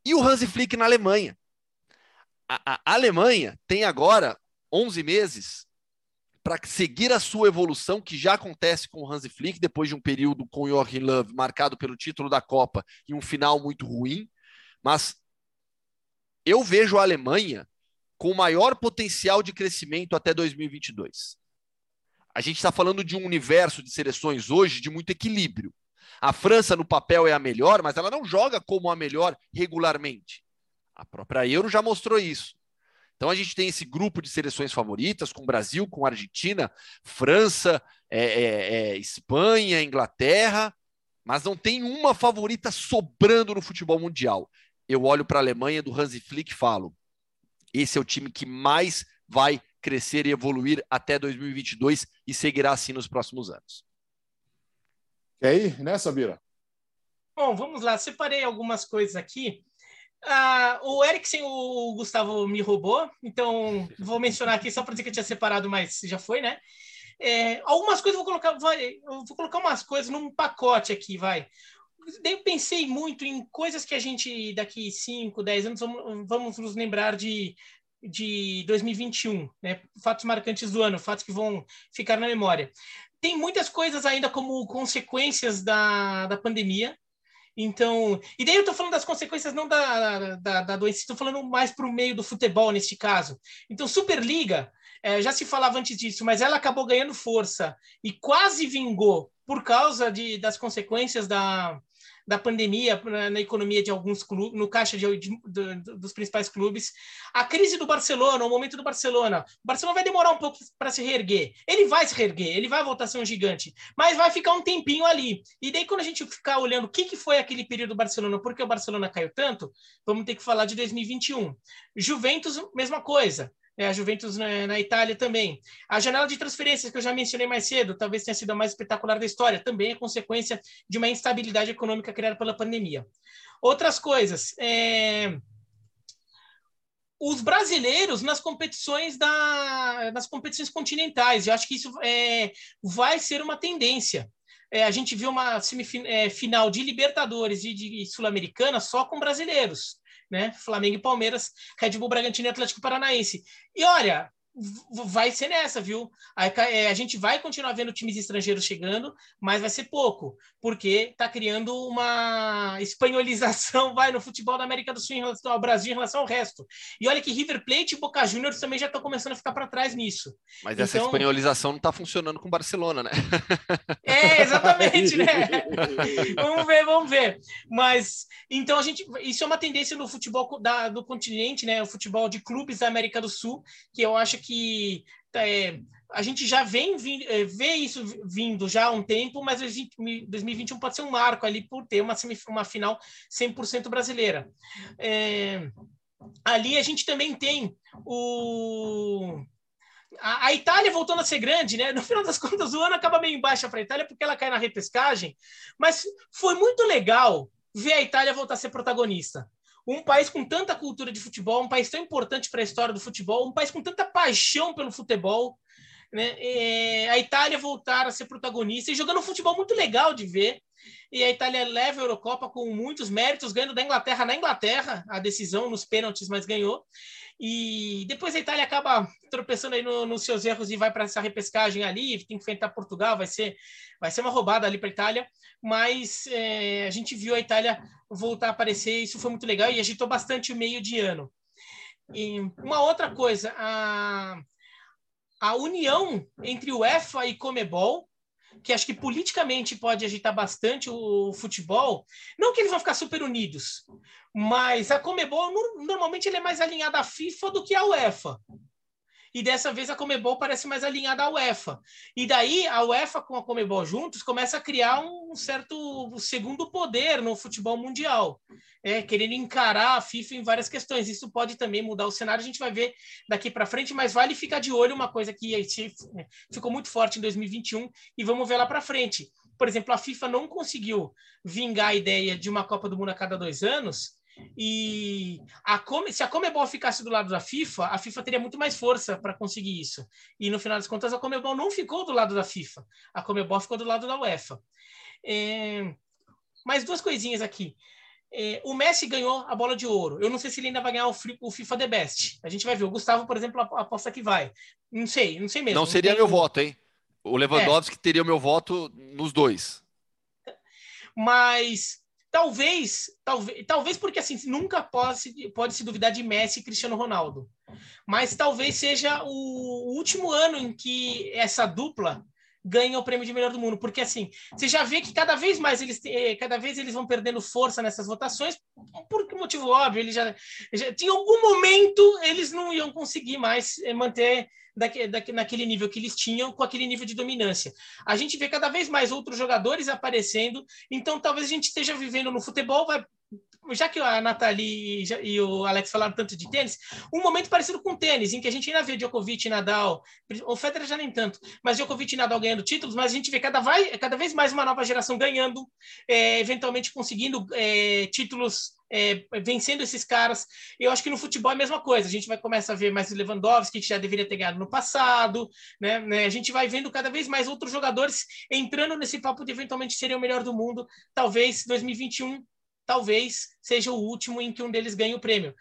E o Hansi Flick na Alemanha. A, a Alemanha tem agora 11 meses para seguir a sua evolução, que já acontece com o Hansi Flick, depois de um período com o Joachim Löw marcado pelo título da Copa e um final muito ruim. Mas eu vejo a Alemanha com maior potencial de crescimento até 2022. A gente está falando de um universo de seleções hoje de muito equilíbrio. A França, no papel, é a melhor, mas ela não joga como a melhor regularmente. A própria Euro já mostrou isso. Então a gente tem esse grupo de seleções favoritas, com Brasil, com Argentina, França, é, é, é, Espanha, Inglaterra, mas não tem uma favorita sobrando no futebol mundial. Eu olho para a Alemanha do Hansi Flick e falo: esse é o time que mais vai crescer e evoluir até 2022 e seguirá assim nos próximos anos. Quer ir nessa, Bira? Bom, vamos lá. Separei algumas coisas aqui. Ah, o Eriksen, o Gustavo me roubou, então vou mencionar aqui só para dizer que eu tinha separado, mas já foi, né? É, algumas coisas vou colocar, vai, vou colocar umas coisas num pacote aqui, vai. Eu pensei muito em coisas que a gente daqui 5, 10 anos vamos, vamos nos lembrar de, de 2021, né? Fatos marcantes do ano, fatos que vão ficar na memória tem muitas coisas ainda como consequências da, da pandemia. Então, e daí eu estou falando das consequências não da, da, da doença, estou falando mais para o meio do futebol neste caso. Então, Superliga, é, já se falava antes disso, mas ela acabou ganhando força e quase vingou por causa de, das consequências da, da pandemia na, na economia de alguns clubes, no caixa de, de, de, dos principais clubes. A crise do Barcelona, o momento do Barcelona. O Barcelona vai demorar um pouco para se reerguer. Ele vai se reerguer, ele vai voltar a ser um gigante, mas vai ficar um tempinho ali. E daí, quando a gente ficar olhando o que, que foi aquele período do Barcelona, por que o Barcelona caiu tanto, vamos ter que falar de 2021. Juventus, mesma coisa a Juventus na, na, Itália também. A janela de transferências, que eu já mencionei mais cedo, talvez tenha sido a mais espetacular da história, também é consequência de uma instabilidade econômica criada pela pandemia. Outras coisas. É... Os brasileiros nas competições da, nas competições continentais, eu acho que isso é, vai ser uma tendência. É, a gente viu uma semifinal é, de Libertadores e de Sul-Americana só com brasileiros né? Flamengo e Palmeiras, Red Bull Bragantino e Atlético Paranaense. E olha, vai ser nessa, viu? A, é, a, gente vai continuar vendo times estrangeiros chegando, mas vai ser pouco, porque está criando uma espanholização, vai, no futebol da América do Sul em relação ao Brasil em relação ao resto. E olha que River Plate e Boca Juniors também já estão começando a ficar para trás nisso. Mas então, essa espanholização não está funcionando com o Barcelona, né? É, exatamente, né? vamos ver, vamos ver. Mas, então a gente, isso é uma tendência no futebol da, do continente, né? O futebol de clubes da América do Sul, que eu acho que que é, a gente já vem é, vê isso vindo já há um tempo, mas 2021 pode ser um marco ali por ter uma, uma final 100% brasileira. É, ali a gente também tem o a, Itália voltando a ser grande, né? No final das contas, o ano acaba meio embaixo para a Itália porque ela cai na repescagem, mas foi muito legal ver a Itália voltar a ser protagonista um país com tanta cultura de futebol, um país tão importante para a história do futebol, um país com tanta paixão pelo futebol, né? É, a Itália voltar a ser protagonista e jogando um futebol muito legal de ver. E a Itália leva a Eurocopa com muitos méritos, ganhando da Inglaterra na Inglaterra, a decisão nos pênaltis, mas ganhou. E depois a Itália acaba tropeçando aí no, nos seus erros e vai para essa repescagem ali, tem que enfrentar Portugal, vai ser, vai ser uma roubada ali para a Itália. Mas é, a gente viu a Itália voltar a aparecer, isso foi muito legal e agitou bastante o meio de ano. E uma outra coisa, a, a união entre o EFA e Comebol, que acho que politicamente pode agitar bastante o futebol, não que eles vão ficar super unidos, mas a Comebol normalmente ele é mais alinhada à FIFA do que à UEFA. E dessa vez a Comebol parece mais alinhada à UEFA. E daí a UEFA com a Comebol juntos começa a criar um certo segundo poder no futebol mundial, é, querendo encarar a FIFA em várias questões. Isso pode também mudar o cenário, a gente vai ver daqui para frente, mas vale ficar de olho uma coisa que ficou muito forte em 2021 e vamos ver lá para frente. Por exemplo, a FIFA não conseguiu vingar a ideia de uma Copa do Mundo a cada dois anos, e a Come, se a Comebol ficasse do lado da FIFA, a FIFA teria muito mais força para conseguir isso. E no final das contas, a Comebol não ficou do lado da FIFA. A Comebol ficou do lado da UEFA. É... Mais duas coisinhas aqui. É... O Messi ganhou a bola de ouro. Eu não sei se ele ainda vai ganhar o, o FIFA The Best. A gente vai ver. O Gustavo, por exemplo, aposta que vai. Não sei, não sei mesmo. Não seria meu voto, hein? O Lewandowski é. teria o meu voto nos dois. Mas Talvez, talvez, talvez porque assim nunca pode, pode se duvidar de Messi e Cristiano Ronaldo, mas talvez seja o último ano em que essa dupla ganha o prêmio de melhor do mundo, porque assim você já vê que cada vez mais eles eh, cada vez eles vão perdendo força nessas votações por motivo óbvio, ele já, já em algum momento eles não iam conseguir mais eh, manter daque, daque, naquele nível que eles tinham, com aquele nível de dominância. A gente vê cada vez mais outros jogadores aparecendo, então talvez a gente esteja vivendo no futebol, vai já que a Nathalie e o Alex falaram tanto de tênis, um momento parecido com tênis, em que a gente ainda vê Djokovic e Nadal, o Federer já nem tanto, mas Djokovic e Nadal ganhando títulos, mas a gente vê cada, vai, cada vez mais uma nova geração ganhando, é, eventualmente conseguindo é, títulos é, vencendo esses caras. Eu acho que no futebol é a mesma coisa. A gente vai começar a ver mais Lewandowski, que já deveria ter ganhado no passado. Né? né? A gente vai vendo cada vez mais outros jogadores entrando nesse papo de eventualmente serem o melhor do mundo. Talvez 2021 talvez seja o último em que um deles ganhe o prêmio.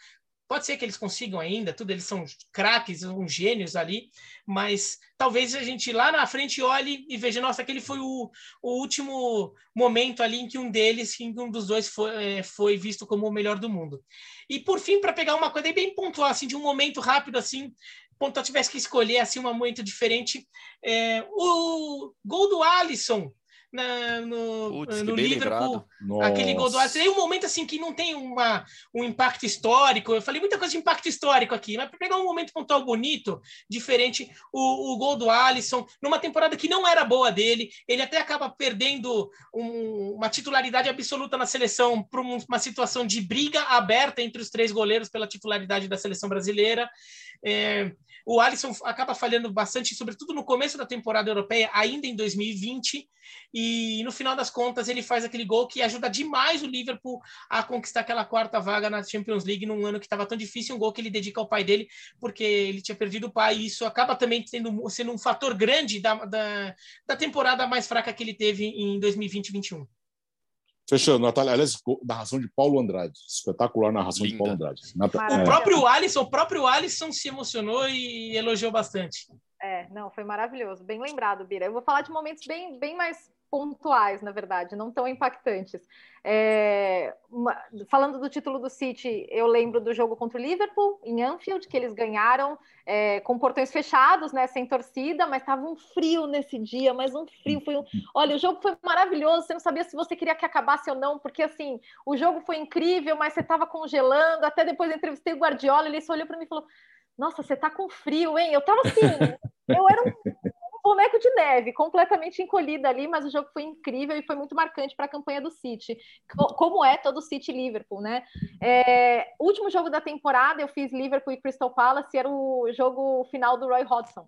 Pode ser que eles consigam ainda, tudo, eles são craques, uns gênios ali, mas talvez a gente lá na frente olhe e veja, nossa, aquele foi o, o último momento ali em que um deles, em que um dos dois foi, é, foi visto como o melhor do mundo. E por fim, para pegar uma coisa bem pontual, assim, de um momento rápido, assim, ponto, eu tivesse que escolher assim um momento diferente, é, o gol do Alisson na, no, Puts, no Liverpool, aquele gol do Arsenal. Tem um momento assim que não tem uma, um impacto histórico. Eu falei muita coisa de impacto histórico aqui, mas para pegar um momento pontual bonito, diferente, o, o gol do Alisson, numa temporada que não era boa dele, ele até acaba perdendo um, uma titularidade absoluta na seleção para uma situação de briga aberta entre os três goleiros pela titularidade da seleção brasileira. É, o Alisson acaba falhando bastante, sobretudo no começo da temporada europeia, ainda em 2020, e no final das contas ele faz aquele gol que ajuda demais o Liverpool a conquistar aquela quarta vaga na Champions League num ano que estava tão difícil, um gol que ele dedica ao pai dele, porque ele tinha perdido o pai, e isso acaba também tendo, sendo um fator grande da, da, da temporada mais fraca que ele teve em 2020 2021. Fechando, Natália, aliás, narração de Paulo Andrade. Espetacular narração Linda. de Paulo Andrade. O próprio Alisson, o próprio Alisson se emocionou e elogiou bastante. É, não, foi maravilhoso. Bem lembrado, Bira. Eu vou falar de momentos bem, bem mais pontuais, na verdade, não tão impactantes. É, uma, falando do título do City, eu lembro do jogo contra o Liverpool, em Anfield, que eles ganharam é, com portões fechados, né, sem torcida, mas estava um frio nesse dia, mas um frio. Foi um... Olha, o jogo foi maravilhoso, você não sabia se você queria que acabasse ou não, porque assim, o jogo foi incrível, mas você estava congelando. Até depois entrevistei o Guardiola, ele só olhou para mim e falou: Nossa, você está com frio, hein? Eu estava assim, eu era um boneco de neve, completamente encolhida ali, mas o jogo foi incrível e foi muito marcante para a campanha do City, como é todo o City Liverpool, né? É, último jogo da temporada, eu fiz Liverpool e Crystal Palace, era o jogo final do Roy Hodgson.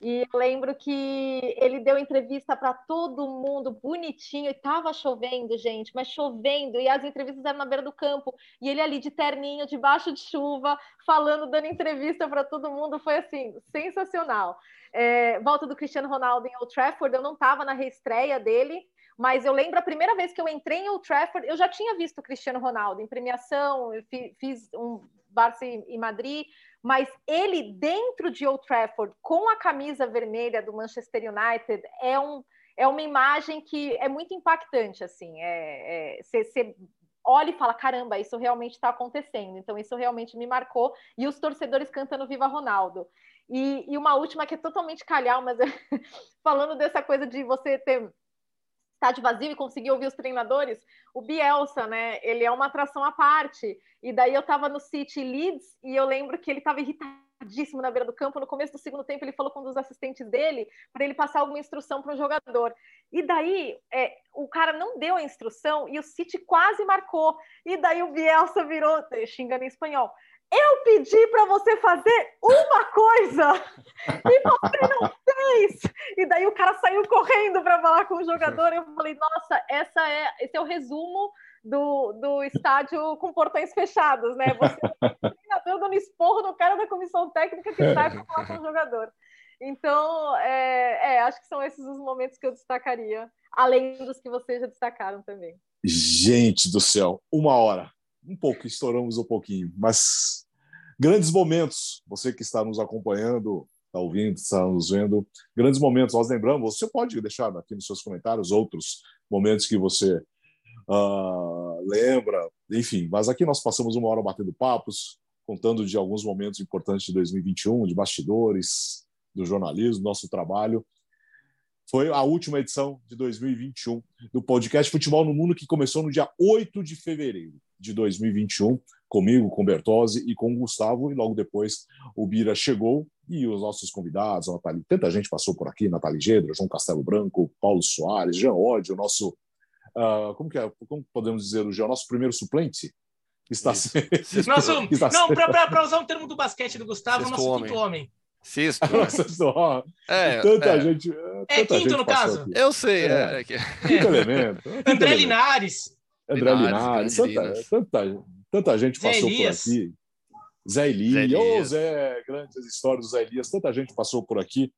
E eu lembro que ele deu entrevista para todo mundo bonitinho, e tava chovendo, gente, mas chovendo, e as entrevistas eram na beira do campo, e ele ali de terninho, debaixo de chuva, falando, dando entrevista para todo mundo, foi assim, sensacional. É, volta do Cristiano Ronaldo em Old Trafford, eu não estava na reestreia dele, mas eu lembro a primeira vez que eu entrei em Old Trafford, eu já tinha visto o Cristiano Ronaldo em premiação, eu fiz um Barça e Madrid, mas ele dentro de Old Trafford com a camisa vermelha do Manchester United é um é uma imagem que é muito impactante assim. É, você é, olha e fala caramba isso realmente está acontecendo. Então isso realmente me marcou. E os torcedores cantando Viva Ronaldo. E, e uma última que é totalmente calhau, mas falando dessa coisa de você ter estádio vazio e conseguir ouvir os treinadores, o Bielsa, né? Ele é uma atração à parte. E daí eu estava no City Leeds e eu lembro que ele estava irritadíssimo na beira do campo. No começo do segundo tempo, ele falou com um dos assistentes dele para ele passar alguma instrução para o jogador. E daí é, o cara não deu a instrução e o City quase marcou. E daí o Bielsa virou, xingando em espanhol, eu pedi para você fazer uma coisa e você não E daí o cara saiu correndo para falar com o jogador. Eu falei, nossa, essa é, esse é o resumo do, do estádio com portões fechados, né? Você tá dando esporro no cara da comissão técnica que sai para falar com o jogador. Então, é, é, acho que são esses os momentos que eu destacaria, além dos que vocês já destacaram também. Gente do céu, uma hora um pouco, estouramos um pouquinho, mas grandes momentos. Você que está nos acompanhando, está ouvindo, está nos vendo, grandes momentos. Nós lembramos, você pode deixar aqui nos seus comentários outros momentos que você uh, lembra, enfim. Mas aqui nós passamos uma hora batendo papos, contando de alguns momentos importantes de 2021, de bastidores, do jornalismo, nosso trabalho. Foi a última edição de 2021 do podcast Futebol no Mundo, que começou no dia 8 de fevereiro de 2021, comigo, com Bertozzi e com Gustavo, e logo depois o Bira chegou e os nossos convidados, a Nathalie, tanta gente passou por aqui, Nathalie Gedra, João Castelo Branco, Paulo Soares, Jean Oddi, o nosso, uh, como que é, como podemos dizer, o Jean, nosso primeiro suplente, está sendo... Nosso, está não, para usar um termo do basquete do Gustavo, Sexto nosso homem. quinto homem. Sexto. Né? é, tanta é. gente. É tanta é quinto, no caso? Aqui. Eu sei. É. é. Quinto elemento. André Linares. André Linares, tanta, tanta, tanta gente passou Elias. por aqui. Zé Elias, Zé, oh, Zé, grandes histórias do Zé Elias, tanta gente passou por aqui.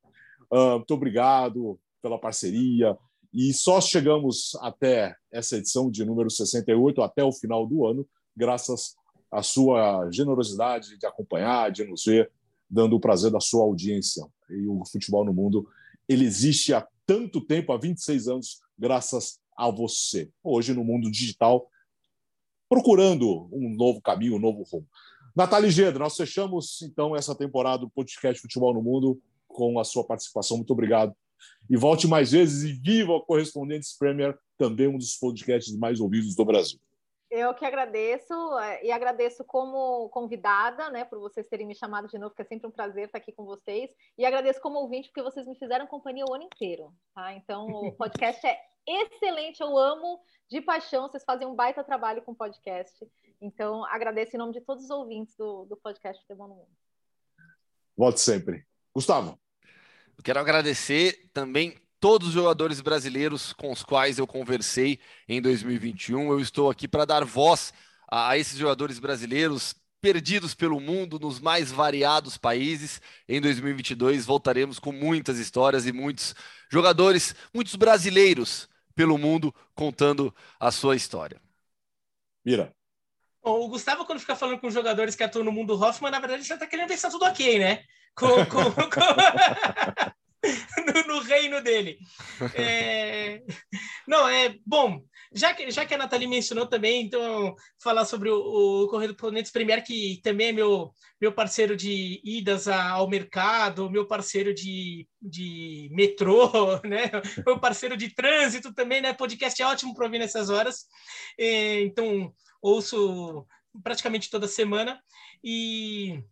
Uh, muito obrigado pela parceria. E só chegamos até essa edição de número 68, até o final do ano, graças à sua generosidade de acompanhar, de nos ver, dando o prazer da sua audiência. E o futebol no mundo, ele existe há tanto tempo, há 26 anos, graças a você. Hoje, no mundo digital, procurando um novo caminho, um novo rumo. Natália Gedra, nós fechamos então essa temporada do podcast Futebol no Mundo com a sua participação. Muito obrigado. E volte mais vezes e viva o Correspondentes Premier, também um dos podcasts mais ouvidos do Brasil. Eu que agradeço eh, e agradeço como convidada, né, por vocês terem me chamado de novo, que é sempre um prazer estar aqui com vocês. E agradeço como ouvinte, porque vocês me fizeram companhia o ano inteiro, tá? Então, o podcast é excelente, eu amo de paixão, vocês fazem um baita trabalho com podcast. Então, agradeço em nome de todos os ouvintes do, do podcast Futebol no Mundo. Volte sempre. Gustavo. Eu quero agradecer também todos os jogadores brasileiros com os quais eu conversei em 2021. Eu estou aqui para dar voz a, a esses jogadores brasileiros perdidos pelo mundo nos mais variados países. Em 2022 voltaremos com muitas histórias e muitos jogadores, muitos brasileiros pelo mundo contando a sua história. Mira. O Gustavo, quando fica falando com jogadores que atuam no mundo Hoffman, na verdade, já está querendo se tá tudo ok, né? Com, com, com... no, no, reino dele. É... Não, é bom. Já que, já que a Nathalie mencionou também, então, falar sobre o, o Correspondentes Premier, que também é meu, meu parceiro de idas ao mercado, meu parceiro de, de metrô, né? meu parceiro de trânsito também, né? Podcast é ótimo para ouvir nessas horas. É, então, ouço praticamente toda semana. E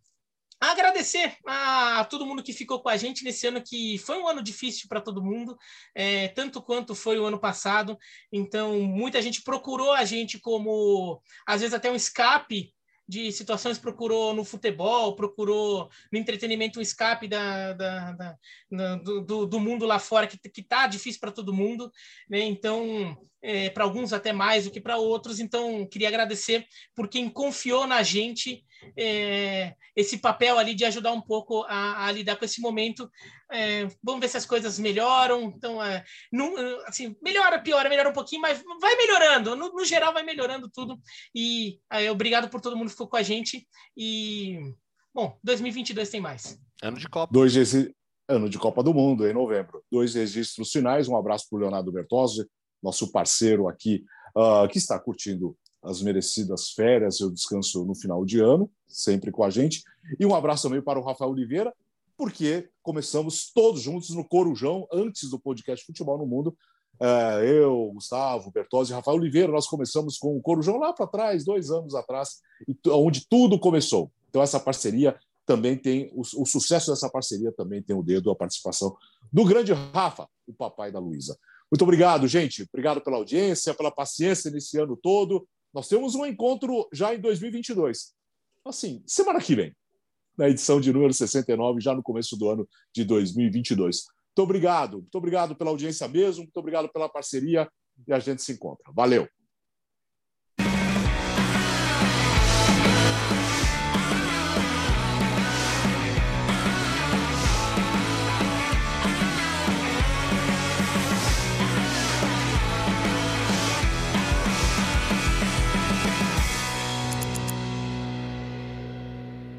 agradecer a, todo mundo que ficou com a gente nesse ano que foi um ano difícil para todo mundo, é, tanto quanto foi o ano passado. Então, muita gente procurou a gente como, às vezes, até um escape de situações procurou no futebol, procurou no entretenimento um escape da, da, da do, do, mundo lá fora, que, que tá difícil para todo mundo, né? Então, é, para alguns até mais do que para outros. Então, queria agradecer por quem confiou na gente é, esse papel ali de ajudar um pouco a, a lidar com esse momento. É, vamos ver se as coisas melhoram. Então, é, não, assim, melhora, piora, melhora um pouquinho, mas vai melhorando. No, no geral, vai melhorando tudo. E obrigado por todo mundo que ficou com a gente. E, bom, 2022 tem mais. Ano de Copa. Dois esse ano de Copa do Mundo, em novembro. Dois registros finais. Um abraço para o Leonardo Bertozzi, nosso parceiro aqui, uh, que está curtindo as merecidas férias e o descanso no final de ano, sempre com a gente. E um abraço também para o Rafael Oliveira, porque começamos todos juntos no Corujão, antes do podcast Futebol no Mundo. Uh, eu, Gustavo, Bertozzi e Rafael Oliveira, nós começamos com o Corujão lá para trás, dois anos atrás, onde tudo começou. Então, essa parceria também tem, o, o sucesso dessa parceria também tem o dedo, a participação do grande Rafa, o papai da Luísa. Muito obrigado, gente. Obrigado pela audiência, pela paciência nesse ano todo. Nós temos um encontro já em 2022. Assim, semana que vem, na edição de número 69, já no começo do ano de 2022. Muito obrigado. Muito obrigado pela audiência mesmo. Muito obrigado pela parceria e a gente se encontra. Valeu.